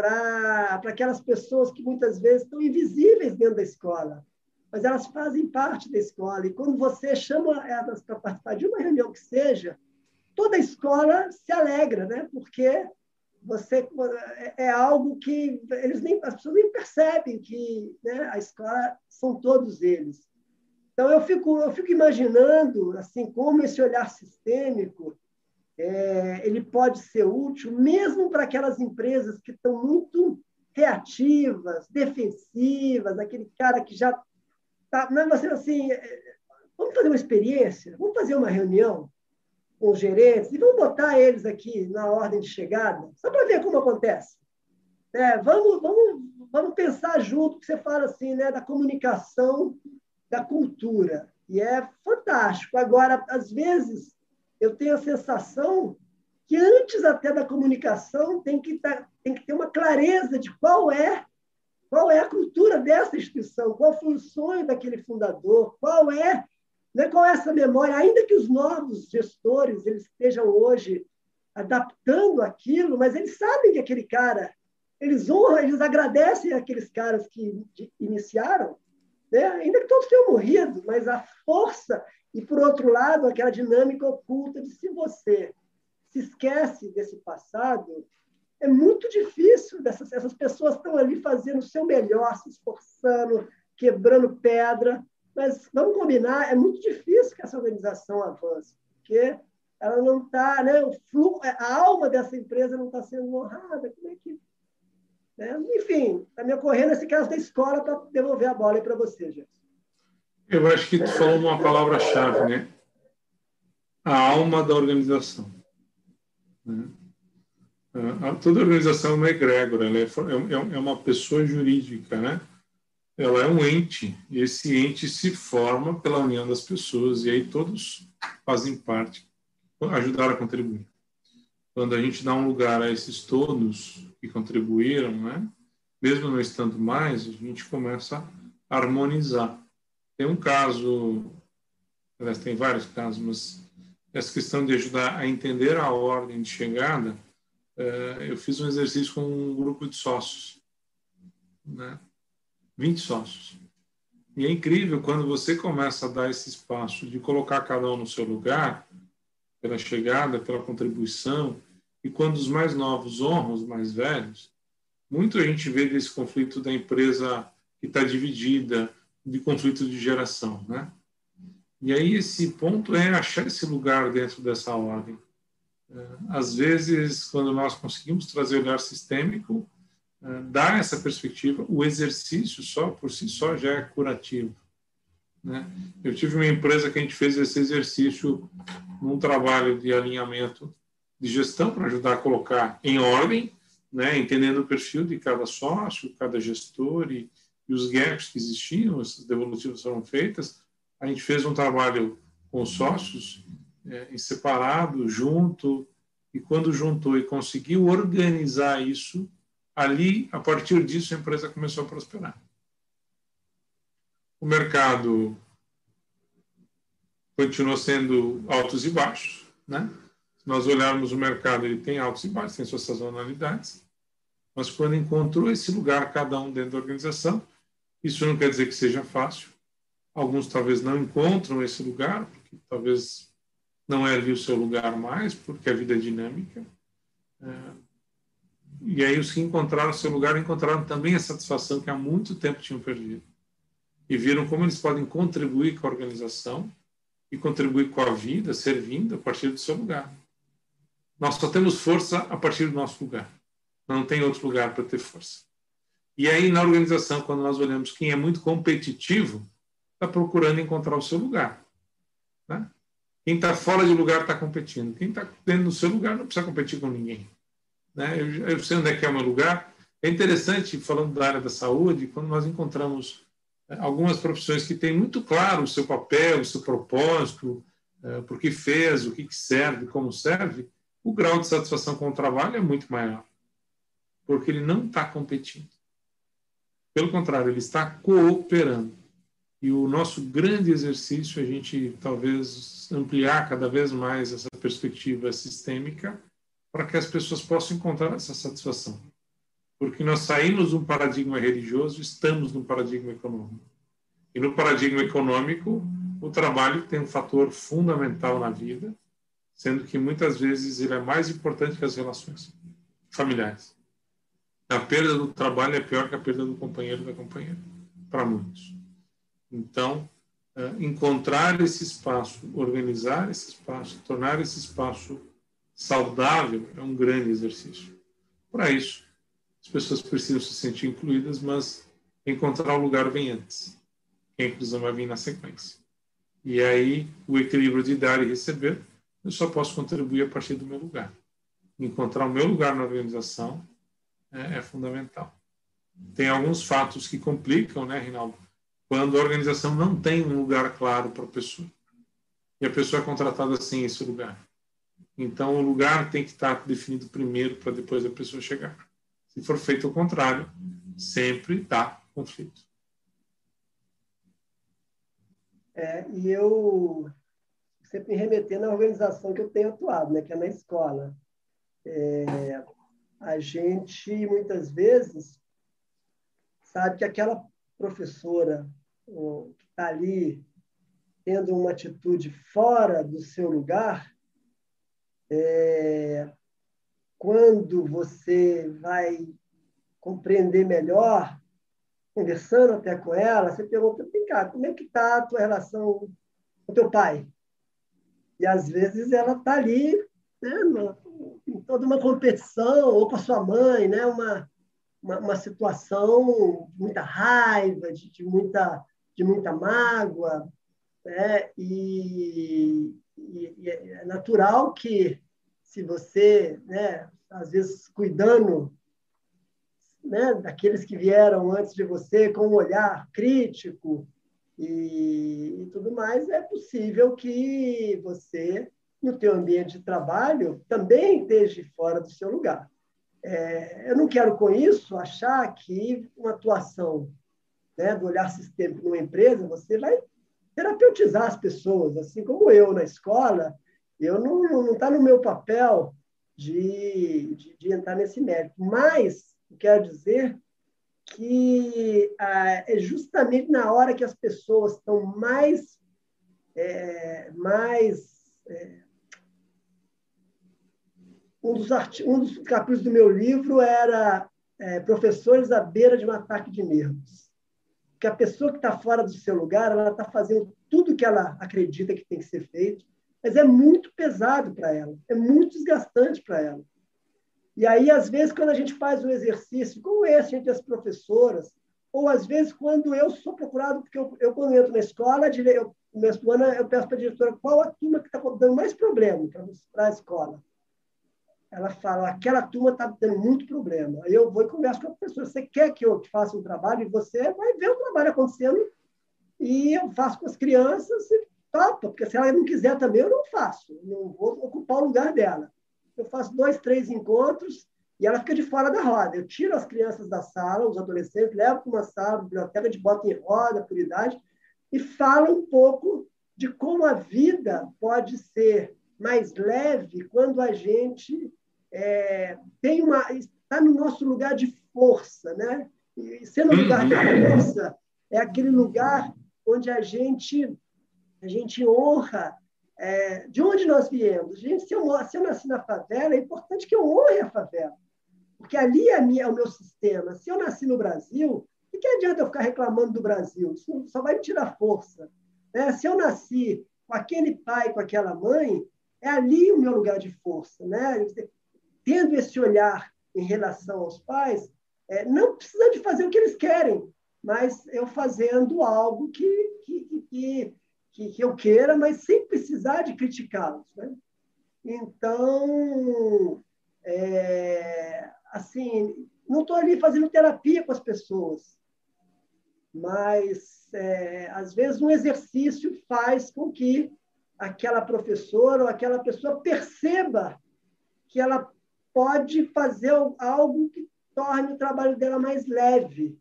para aquelas pessoas que muitas vezes estão invisíveis dentro da escola, mas elas fazem parte da escola. E quando você chama elas para participar de uma reunião que seja, toda a escola se alegra, né? Porque você é, é algo que eles nem as pessoas nem percebem que né, a escola são todos eles. Então eu fico eu fico imaginando assim como esse olhar sistêmico é, ele pode ser útil mesmo para aquelas empresas que estão muito reativas, defensivas, aquele cara que já está, não assim, é, vamos fazer uma experiência, vamos fazer uma reunião, com os gerentes, e vamos botar eles aqui na ordem de chegada, só para ver como acontece. É, vamos, vamos, vamos pensar junto, que você fala assim, né, da comunicação, da cultura. E é fantástico. Agora, às vezes, eu tenho a sensação que antes até da comunicação tem que, tá, tem que ter uma clareza de qual é qual é a cultura dessa instituição, qual foi o sonho daquele fundador, qual é né? Qual é essa memória? Ainda que os novos gestores eles estejam hoje adaptando aquilo, mas eles sabem que aquele cara, eles honram, eles agradecem aqueles caras que iniciaram, né? ainda que todos tenham morrido, mas a força e, por outro lado, aquela dinâmica oculta de se você se esquece desse passado, é muito difícil. Dessas, essas pessoas estão ali fazendo o seu melhor, se esforçando, quebrando pedra, mas vamos combinar, é muito difícil que essa organização avance, porque ela não está, né, a alma dessa empresa não está sendo honrada. Como é que. Né? Enfim, está me ocorrendo esse caso da escola para devolver a bola para você, Gerson. Eu acho que tu falou uma palavra-chave, né? A alma da organização. Né? Toda organização é egrégora, ela é, é, é uma pessoa jurídica, né? ela é um ente, e esse ente se forma pela união das pessoas, e aí todos fazem parte, ajudaram a contribuir. Quando a gente dá um lugar a esses todos que contribuíram, né, mesmo não estando mais, a gente começa a harmonizar. Tem um caso, aliás, tem vários casos, mas essa questão de ajudar a entender a ordem de chegada, eh, eu fiz um exercício com um grupo de sócios, né? 20 sócios. E é incrível quando você começa a dar esse espaço de colocar cada um no seu lugar, pela chegada, pela contribuição, e quando os mais novos honram os mais velhos, muito a gente vê desse conflito da empresa que está dividida, de conflito de geração, né? E aí esse ponto é achar esse lugar dentro dessa ordem. É, às vezes, quando nós conseguimos trazer o olhar sistêmico, eh, dar essa perspectiva, o exercício só por si só já é curativo. Né? Eu tive uma empresa que a gente fez esse exercício num trabalho de alinhamento de gestão para ajudar a colocar em ordem, né, entendendo o perfil de cada sócio, cada gestor e, e os gaps que existiam, essas devolutivas foram feitas. A gente fez um trabalho com os sócios, é, em separado, junto, e quando juntou e conseguiu organizar isso, ali, a partir disso, a empresa começou a prosperar. O mercado continuou sendo altos e baixos, né? Se nós olharmos o mercado, ele tem altos e baixos, tem suas sazonalidades. mas quando encontrou esse lugar, cada um dentro da organização, isso não quer dizer que seja fácil. Alguns talvez não encontram esse lugar, porque talvez não é ali o seu lugar mais, porque a vida é dinâmica. É, e aí os que encontraram seu lugar encontraram também a satisfação que há muito tempo tinham perdido. E viram como eles podem contribuir com a organização e contribuir com a vida, servindo a partir do seu lugar. Nós só temos força a partir do nosso lugar. Não tem outro lugar para ter força. E aí, na organização, quando nós olhamos quem é muito competitivo, está procurando encontrar o seu lugar. Né? Quem está fora de lugar está competindo. Quem está dentro do seu lugar não precisa competir com ninguém. Né? Eu, eu sei onde é que é o meu lugar. É interessante, falando da área da saúde, quando nós encontramos é, algumas profissões que têm muito claro o seu papel, o seu propósito, é, por que fez, o que serve, como serve, o grau de satisfação com o trabalho é muito maior, porque ele não está competindo. Pelo contrário, ele está cooperando. E o nosso grande exercício é a gente talvez ampliar cada vez mais essa perspectiva sistêmica para que as pessoas possam encontrar essa satisfação. Porque nós saímos de um paradigma religioso, estamos num paradigma econômico. E no paradigma econômico, o trabalho tem um fator fundamental na vida, sendo que muitas vezes ele é mais importante que as relações familiares. A perda do trabalho é pior que a perda do companheiro da companheira, para muitos. Então, eh, encontrar esse espaço, organizar esse espaço, tornar esse espaço saudável é um grande exercício. Para isso, as pessoas precisam se sentir incluídas, mas encontrar o lugar vem antes. A inclusão vai vir na sequência. E aí, o equilíbrio de dar e receber, eu só posso contribuir a partir do meu lugar. Encontrar o meu lugar na organização é, é fundamental. Tem alguns fatos que complicam, né, Rinaldo? Quando a organização não tem um lugar claro para a pessoa. E a pessoa é contratada sem esse lugar. Então, o lugar tem que estar definido primeiro para depois a pessoa chegar. Se for feito o contrário, sempre dá conflito. É, e eu sempre me remetendo à organização que eu tenho atuado, né, que é na escola. É, a gente, muitas vezes, sabe que aquela professora que está ali tendo uma atitude fora do seu lugar, é, quando você vai compreender melhor, conversando até com ela, você pergunta, vem cá, como é que está a tua relação com teu pai? E às vezes ela está ali, né, toda uma competição, ou com a sua mãe, né, uma, uma, uma situação de muita raiva, de, de, muita, de muita mágoa, né, e, e, e é natural que, se você, né, às vezes cuidando né, daqueles que vieram antes de você, com um olhar crítico e, e tudo mais, é possível que você, no teu ambiente de trabalho, também esteja fora do seu lugar. É, eu não quero, com isso, achar que uma atuação né, do olhar sistêmico numa empresa, você vai terapeutizar as pessoas, assim como eu na escola, eu não está no meu papel de, de, de, entrar nesse mérito. Mas, quero dizer que ah, é justamente na hora que as pessoas estão mais, é, mais é, um, dos um dos capítulos do meu livro era é, Professores à beira de um ataque de nervos que a pessoa que está fora do seu lugar, ela está fazendo tudo que ela acredita que tem que ser feito, mas é muito pesado para ela, é muito desgastante para ela. E aí, às vezes, quando a gente faz um exercício como esse entre as professoras, ou às vezes quando eu sou procurado, porque eu, eu quando entro na escola, eu, no do ano, eu peço para a diretora qual a turma que está dando mais problema para a escola ela fala, aquela turma está tendo muito problema. Aí eu vou e converso com a professora, você quer que eu te faça um trabalho? E você vai ver o trabalho acontecendo e eu faço com as crianças e topa, porque se ela não quiser também, eu não faço. não vou ocupar o lugar dela. Eu faço dois, três encontros e ela fica de fora da roda. Eu tiro as crianças da sala, os adolescentes, levo para uma sala, biblioteca de bota em roda, por idade, e falo um pouco de como a vida pode ser mais leve quando a gente é, tem uma está no nosso lugar de força, né? E sendo lugar de uhum. força, é aquele lugar onde a gente, a gente honra é, de onde nós viemos. Gente, se eu, se eu nasci na favela, é importante que eu honre a favela, porque ali é, minha, é o meu sistema. Se eu nasci no Brasil, o que, que adianta eu ficar reclamando do Brasil? Isso só vai me tirar força. Né? Se eu nasci com aquele pai, com aquela mãe, é ali o meu lugar de força. Né? Tendo esse olhar em relação aos pais, é, não precisando de fazer o que eles querem, mas eu fazendo algo que, que, que, que, eu queira, mas sem precisar de criticá-los. Né? Então, é, assim, não estou ali fazendo terapia com as pessoas, mas é, às vezes um exercício faz com que aquela professora ou aquela pessoa perceba que ela pode fazer algo que torne o trabalho dela mais leve,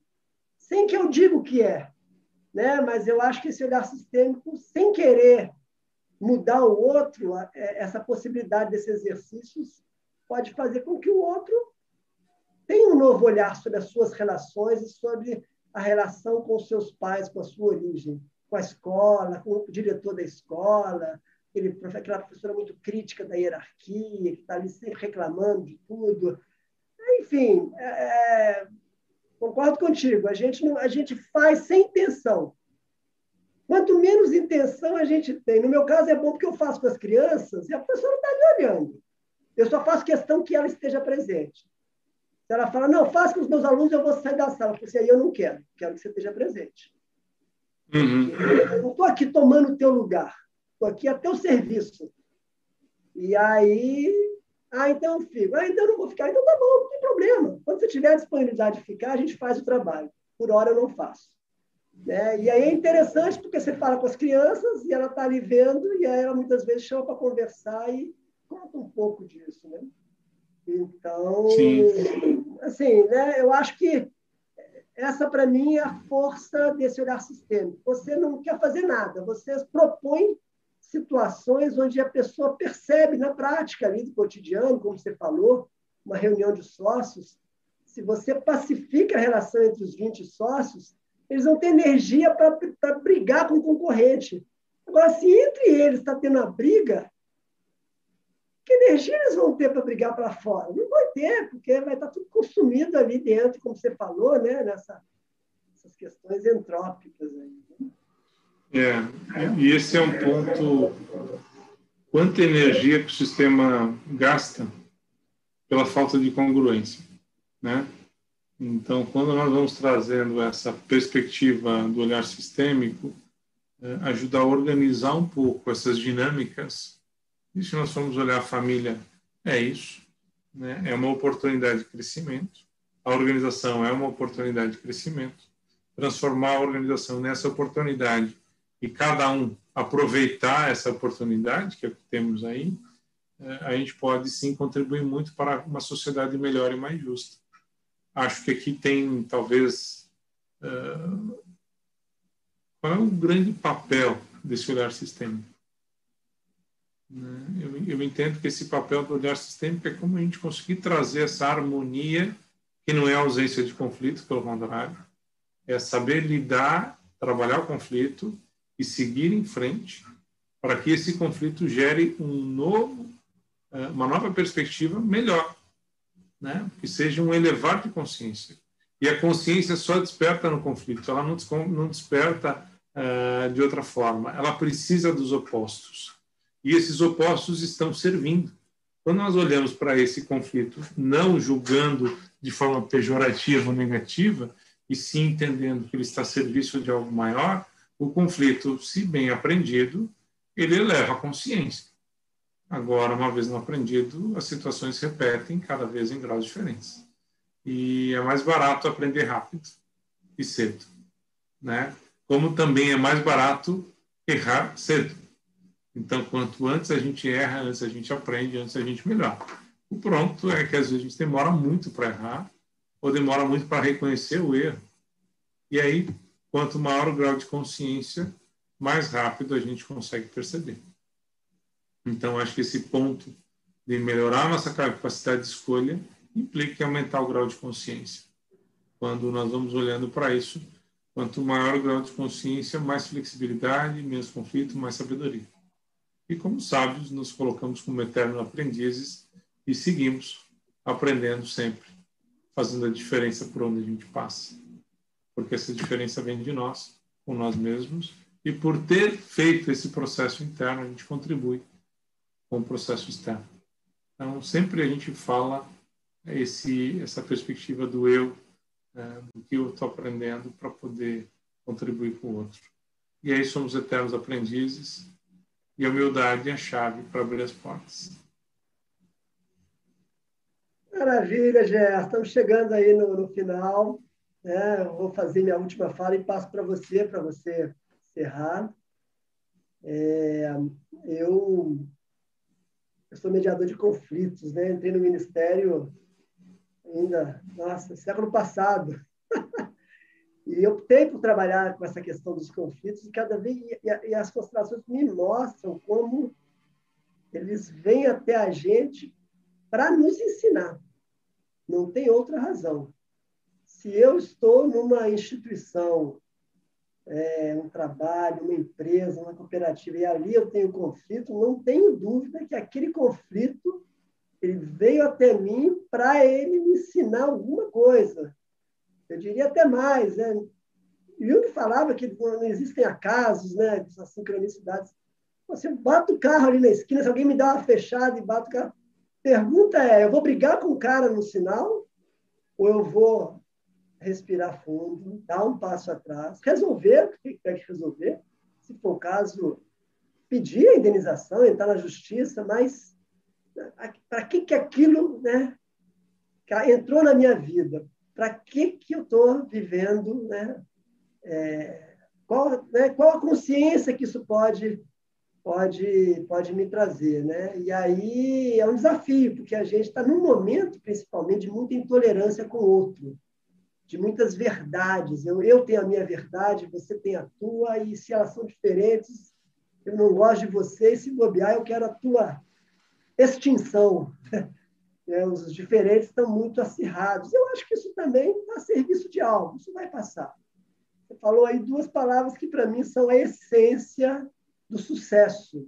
sem que eu diga o que é. Né? Mas eu acho que esse olhar sistêmico, sem querer mudar o outro, é, essa possibilidade desses exercícios pode fazer com que o outro tenha um novo olhar sobre as suas relações e sobre a relação com os seus pais, com a sua origem, com a escola, com o diretor da escola, aquele, aquela professora muito crítica da hierarquia, que está ali sempre reclamando de tudo. Enfim, é, é, concordo contigo, a gente, não, a gente faz sem intenção. Quanto menos intenção a gente tem. No meu caso, é bom porque eu faço com as crianças e a professora está ali olhando. Eu só faço questão que ela esteja presente. Se ela fala, não, faça com os meus alunos, eu vou sair da sala. Porque aí eu não quero, quero que você esteja presente. Uhum. Eu não estou aqui tomando o teu lugar. Estou aqui até o serviço. E aí, ah, então eu fico. Ah, então eu não vou ficar. Então tá bom, não tem problema. Quando você tiver a disponibilidade de ficar, a gente faz o trabalho. Por hora eu não faço. Né? E aí é interessante porque você fala com as crianças e ela está ali vendo e aí ela muitas vezes chama para conversar e conta um pouco disso, né? Então, Sim. assim, né? Eu acho que essa para mim é a força desse olhar sistêmico. Você não quer fazer nada, você propõe situações onde a pessoa percebe na prática ali do cotidiano, como você falou, uma reunião de sócios, se você pacifica a relação entre os 20 sócios, eles vão ter energia para brigar com o concorrente. Agora, se entre eles está tendo uma briga, que energia eles vão ter para brigar para fora? Não vai ter, porque vai estar tá tudo consumido ali dentro, como você falou, né? Nessa, nessas questões entrópicas. Aí, né? É, e esse é um ponto. Quanta energia que o sistema gasta pela falta de congruência, né? Então, quando nós vamos trazendo essa perspectiva do olhar sistêmico, é, ajuda a organizar um pouco essas dinâmicas. E se nós formos olhar a família, é isso, né? É uma oportunidade de crescimento. A organização é uma oportunidade de crescimento. Transformar a organização nessa oportunidade e cada um aproveitar essa oportunidade que temos aí, é, a gente pode sim contribuir muito para uma sociedade melhor e mais justa acho que aqui tem talvez uh, qual é o grande papel desse olhar sistêmico. Né? Eu, eu entendo que esse papel do olhar sistêmico é como a gente conseguir trazer essa harmonia que não é ausência de conflito, pelo contrário, é saber lidar, trabalhar o conflito e seguir em frente para que esse conflito gere um novo, uma nova perspectiva melhor né? que seja um elevar de consciência. E a consciência só desperta no conflito, ela não, não desperta uh, de outra forma, ela precisa dos opostos. E esses opostos estão servindo. Quando nós olhamos para esse conflito, não julgando de forma pejorativa ou negativa, e sim entendendo que ele está a serviço de algo maior, o conflito, se bem aprendido, ele eleva a consciência. Agora, uma vez não aprendido, as situações se repetem cada vez em graus diferentes. E é mais barato aprender rápido e cedo, né? Como também é mais barato errar cedo. Então, quanto antes a gente erra, antes a gente aprende, antes a gente melhora. O pronto é que às vezes a gente demora muito para errar ou demora muito para reconhecer o erro. E aí, quanto maior o grau de consciência, mais rápido a gente consegue perceber. Então, acho que esse ponto de melhorar a nossa capacidade de escolha implica em aumentar o grau de consciência. Quando nós vamos olhando para isso, quanto maior o grau de consciência, mais flexibilidade, menos conflito, mais sabedoria. E como sábios, nos colocamos como eternos aprendizes e seguimos aprendendo sempre, fazendo a diferença por onde a gente passa. Porque essa diferença vem de nós, com nós mesmos, e por ter feito esse processo interno, a gente contribui com o processo externo. Então, sempre a gente fala esse, essa perspectiva do eu, é, do que eu estou aprendendo para poder contribuir com o outro. E aí somos eternos aprendizes e a humildade é a chave para abrir as portas. Maravilha, Gé. Estamos chegando aí no, no final. Né? vou fazer minha última fala e passo para você, para você encerrar. É, eu, eu sou mediador de conflitos, né? Entrei no ministério ainda, nossa, século passado. *laughs* e eu optei por trabalhar com essa questão dos conflitos e cada vez e, e as constelações me mostram como eles vêm até a gente para nos ensinar. Não tem outra razão. Se eu estou numa instituição, é, um trabalho, uma empresa, uma cooperativa, e ali eu tenho conflito, não tenho dúvida que aquele conflito ele veio até mim para ele me ensinar alguma coisa. Eu diria até mais. Né? Jung falava que não existem acasos, né? essas sincronicidades. Você bate o carro ali na esquina, se alguém me dá uma fechada e bate o carro. Pergunta é: eu vou brigar com o cara no sinal? Ou eu vou respirar fundo, dar um passo atrás, resolver o que tiver que resolver? Se for o caso, pedir a indenização, entrar na justiça, mas para que, que aquilo né, entrou na minha vida? Para que, que eu estou vivendo? Né? É, qual, né, qual a consciência que isso pode, pode, pode me trazer? Né? E aí é um desafio, porque a gente está num momento, principalmente, de muita intolerância com o outro, de muitas verdades. Eu, eu tenho a minha verdade, você tem a tua, e se elas são diferentes, eu não gosto de você, e se bobear, eu quero a tua extinção. *laughs* É, os diferentes estão muito acirrados. Eu acho que isso também está a serviço de algo, isso vai passar. Você falou aí duas palavras que, para mim, são a essência do sucesso,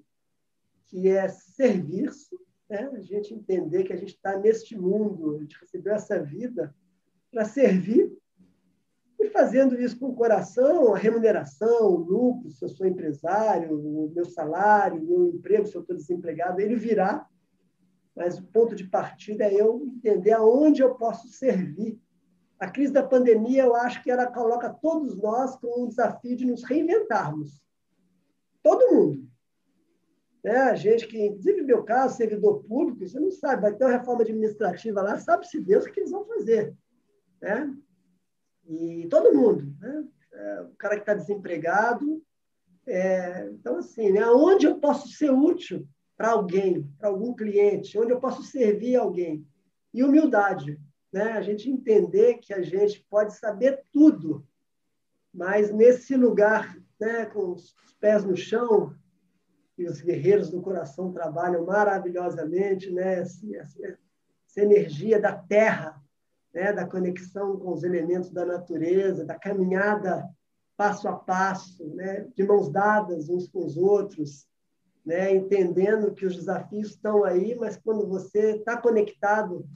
que é serviço, né? a gente entender que a gente está neste mundo, a gente recebeu essa vida para servir, e fazendo isso com o coração, a remuneração, o lucro, se eu sou empresário, o meu salário, o meu emprego, se eu estou desempregado, ele virá mas o ponto de partida é eu entender aonde eu posso servir. A crise da pandemia, eu acho que ela coloca todos nós com um desafio de nos reinventarmos. Todo mundo. Né? A gente que, inclusive, meu caso, servidor público, você não sabe, vai ter uma reforma administrativa lá, sabe-se Deus o que eles vão fazer. Né? E todo mundo. Né? É, o cara que está desempregado. É, então, assim, né? aonde eu posso ser útil para alguém, para algum cliente, onde eu posso servir alguém. E humildade, né? A gente entender que a gente pode saber tudo, mas nesse lugar, né, com os pés no chão, e os guerreiros do coração trabalham maravilhosamente, né? Essa energia da terra, né? da conexão com os elementos da natureza, da caminhada passo a passo, né? de mãos dadas uns com os outros, né? entendendo que os desafios estão aí, mas quando você está conectado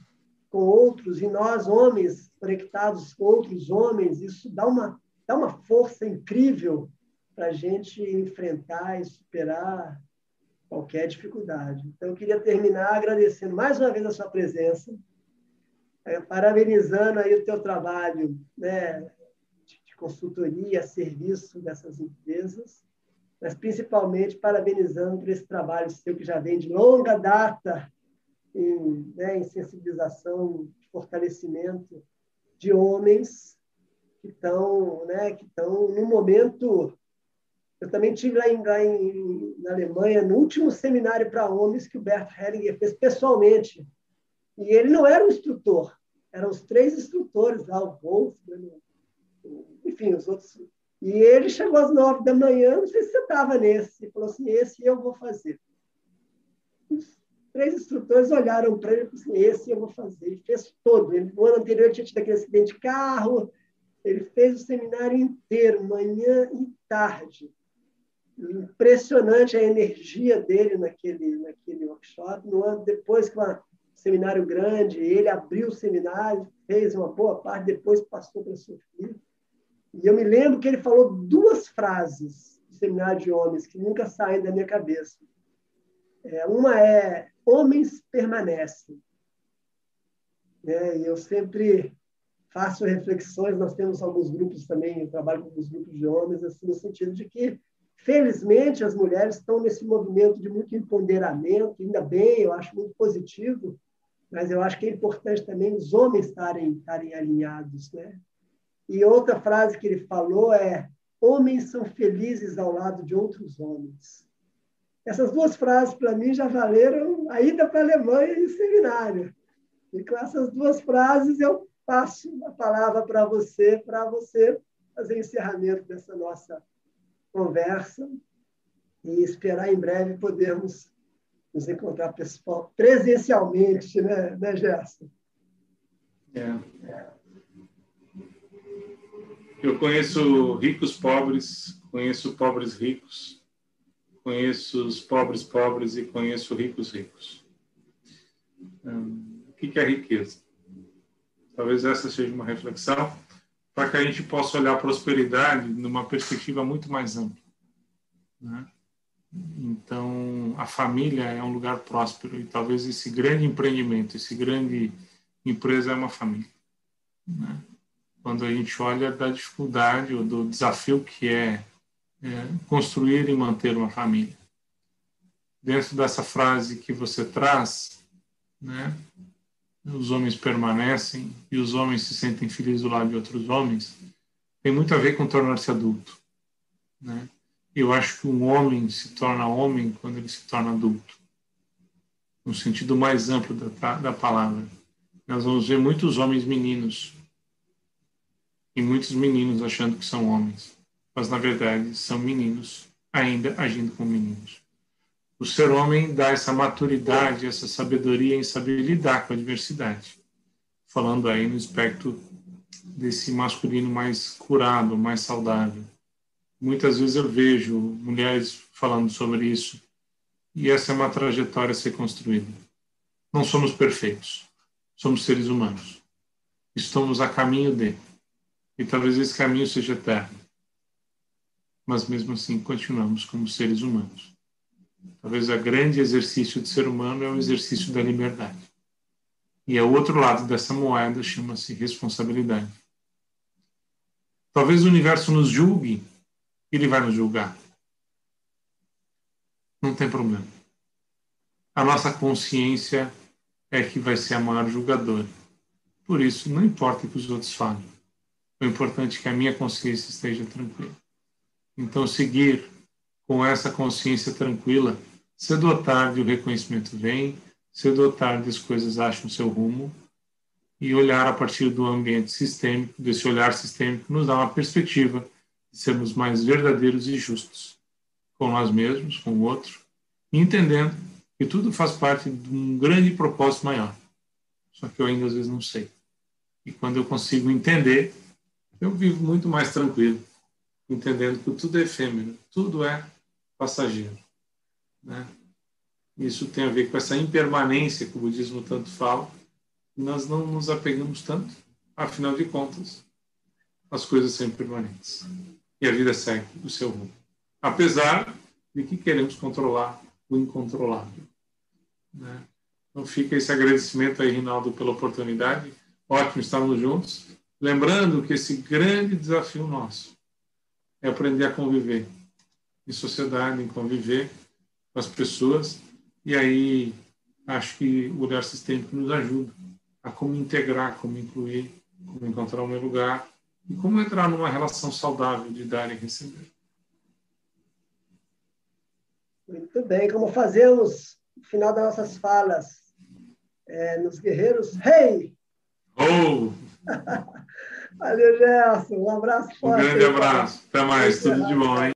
com outros, e nós, homens, conectados com outros homens, isso dá uma, dá uma força incrível para a gente enfrentar e superar qualquer dificuldade. Então, eu queria terminar agradecendo mais uma vez a sua presença, é, parabenizando aí o teu trabalho né, de, consultoria, serviço dessas empresas, mas principalmente parabenizando por esse trabalho seu que já vem de longa data em, né, em sensibilização, fortalecimento de homens que estão, né, que estão no momento. Eu também tive lá, em, lá em, na Alemanha no último seminário para homens que o Bert Hellinger fez pessoalmente. E ele não era um instrutor, eram os três instrutores lá, o Wolf, enfim, os outros e ele chegou às nove da manhã, não sei se você estava nesse, e falou assim: esse eu vou fazer. três instrutores olharam para ele e falaram assim, esse eu vou fazer. Ele fez todo. Ele, no ano anterior tinha tido aquele acidente de carro, ele fez o seminário inteiro, manhã e tarde. Impressionante a energia dele naquele, naquele workshop. No ano depois que um seminário grande, ele abriu o seminário, fez uma boa parte, depois passou para sua filha. E eu me lembro que ele falou duas frases do seminário de homens que nunca saem da minha cabeça. É, uma é: homens permanecem. É, e eu sempre faço reflexões. Nós temos alguns grupos também, eu trabalho com alguns grupos de homens, assim, no sentido de que, felizmente, as mulheres estão nesse movimento de muito empoderamento, ainda bem, eu acho muito positivo, mas eu acho que é importante também os homens estarem, estarem alinhados. Né? E outra frase que ele falou é: homens são felizes ao lado de outros homens. Essas duas frases, para mim, já valeram a ida para a Alemanha e o seminário. E com essas duas frases, eu passo a palavra para você, para você fazer o encerramento dessa nossa conversa e esperar em breve podermos nos encontrar pessoal, presencialmente, né, né Gerson? É. Eu conheço ricos pobres, conheço pobres ricos, conheço os pobres pobres e conheço ricos ricos. Hum, o que é riqueza? Talvez essa seja uma reflexão para que a gente possa olhar a prosperidade numa perspectiva muito mais ampla. Né? Então, a família é um lugar próspero e talvez esse grande empreendimento, esse grande empresa é uma família. Né? Quando a gente olha da dificuldade ou do desafio que é, é construir e manter uma família. Dentro dessa frase que você traz, né, os homens permanecem e os homens se sentem felizes do lado de outros homens, tem muito a ver com tornar-se adulto. Né? Eu acho que um homem se torna homem quando ele se torna adulto, no sentido mais amplo da, da palavra. Nós vamos ver muitos homens meninos e muitos meninos achando que são homens, mas na verdade são meninos ainda agindo como meninos o ser homem dá essa maturidade, essa sabedoria em saber lidar com a diversidade. Falando aí no espectro desse masculino mais curado, mais saudável. Muitas vezes eu vejo mulheres falando sobre isso e essa é uma trajetória a ser construída. Não somos perfeitos, somos seres humanos. Estamos a caminho de. E talvez esse caminho seja eterno. Mas mesmo assim continuamos como seres humanos. Talvez o grande exercício do ser humano é o exercício da liberdade. E o outro lado dessa moeda chama-se responsabilidade. Talvez o universo nos julgue, ele vai nos julgar. Não tem problema. A nossa consciência é que vai ser a maior julgadora. Por isso, não importa o que os outros falem. O importante é que a minha consciência esteja tranquila. Então, seguir com essa consciência tranquila, cedo ou tarde o reconhecimento vem, cedo ou tarde as coisas acham seu rumo, e olhar a partir do ambiente sistêmico, desse olhar sistêmico, nos dá uma perspectiva sermos mais verdadeiros e justos com nós mesmos, com o outro, entendendo que tudo faz parte de um grande propósito maior. Só que eu ainda às vezes não sei. E quando eu consigo entender, eu vivo muito mais tranquilo, entendendo que tudo é efêmero, tudo é passageiro. Né? Isso tem a ver com essa impermanência que o budismo tanto fala. Nós não nos apegamos tanto, afinal de contas, as coisas são impermanentes. E a vida segue o seu rumo. Apesar de que queremos controlar o incontrolável. Né? Então fica esse agradecimento aí, Rinaldo, pela oportunidade. Ótimo estarmos juntos. Lembrando que esse grande desafio nosso é aprender a conviver em sociedade, em conviver com as pessoas. E aí acho que o olhar sistêmico nos ajuda a como integrar, como incluir, como encontrar o meu lugar e como entrar numa relação saudável de dar e receber. Muito bem, como fazemos no final das nossas falas é, nos guerreiros, hey! Oh! *laughs* Valeu, Gerson. Um abraço forte. Um grande abraço. Até mais. Tudo de bom, hein?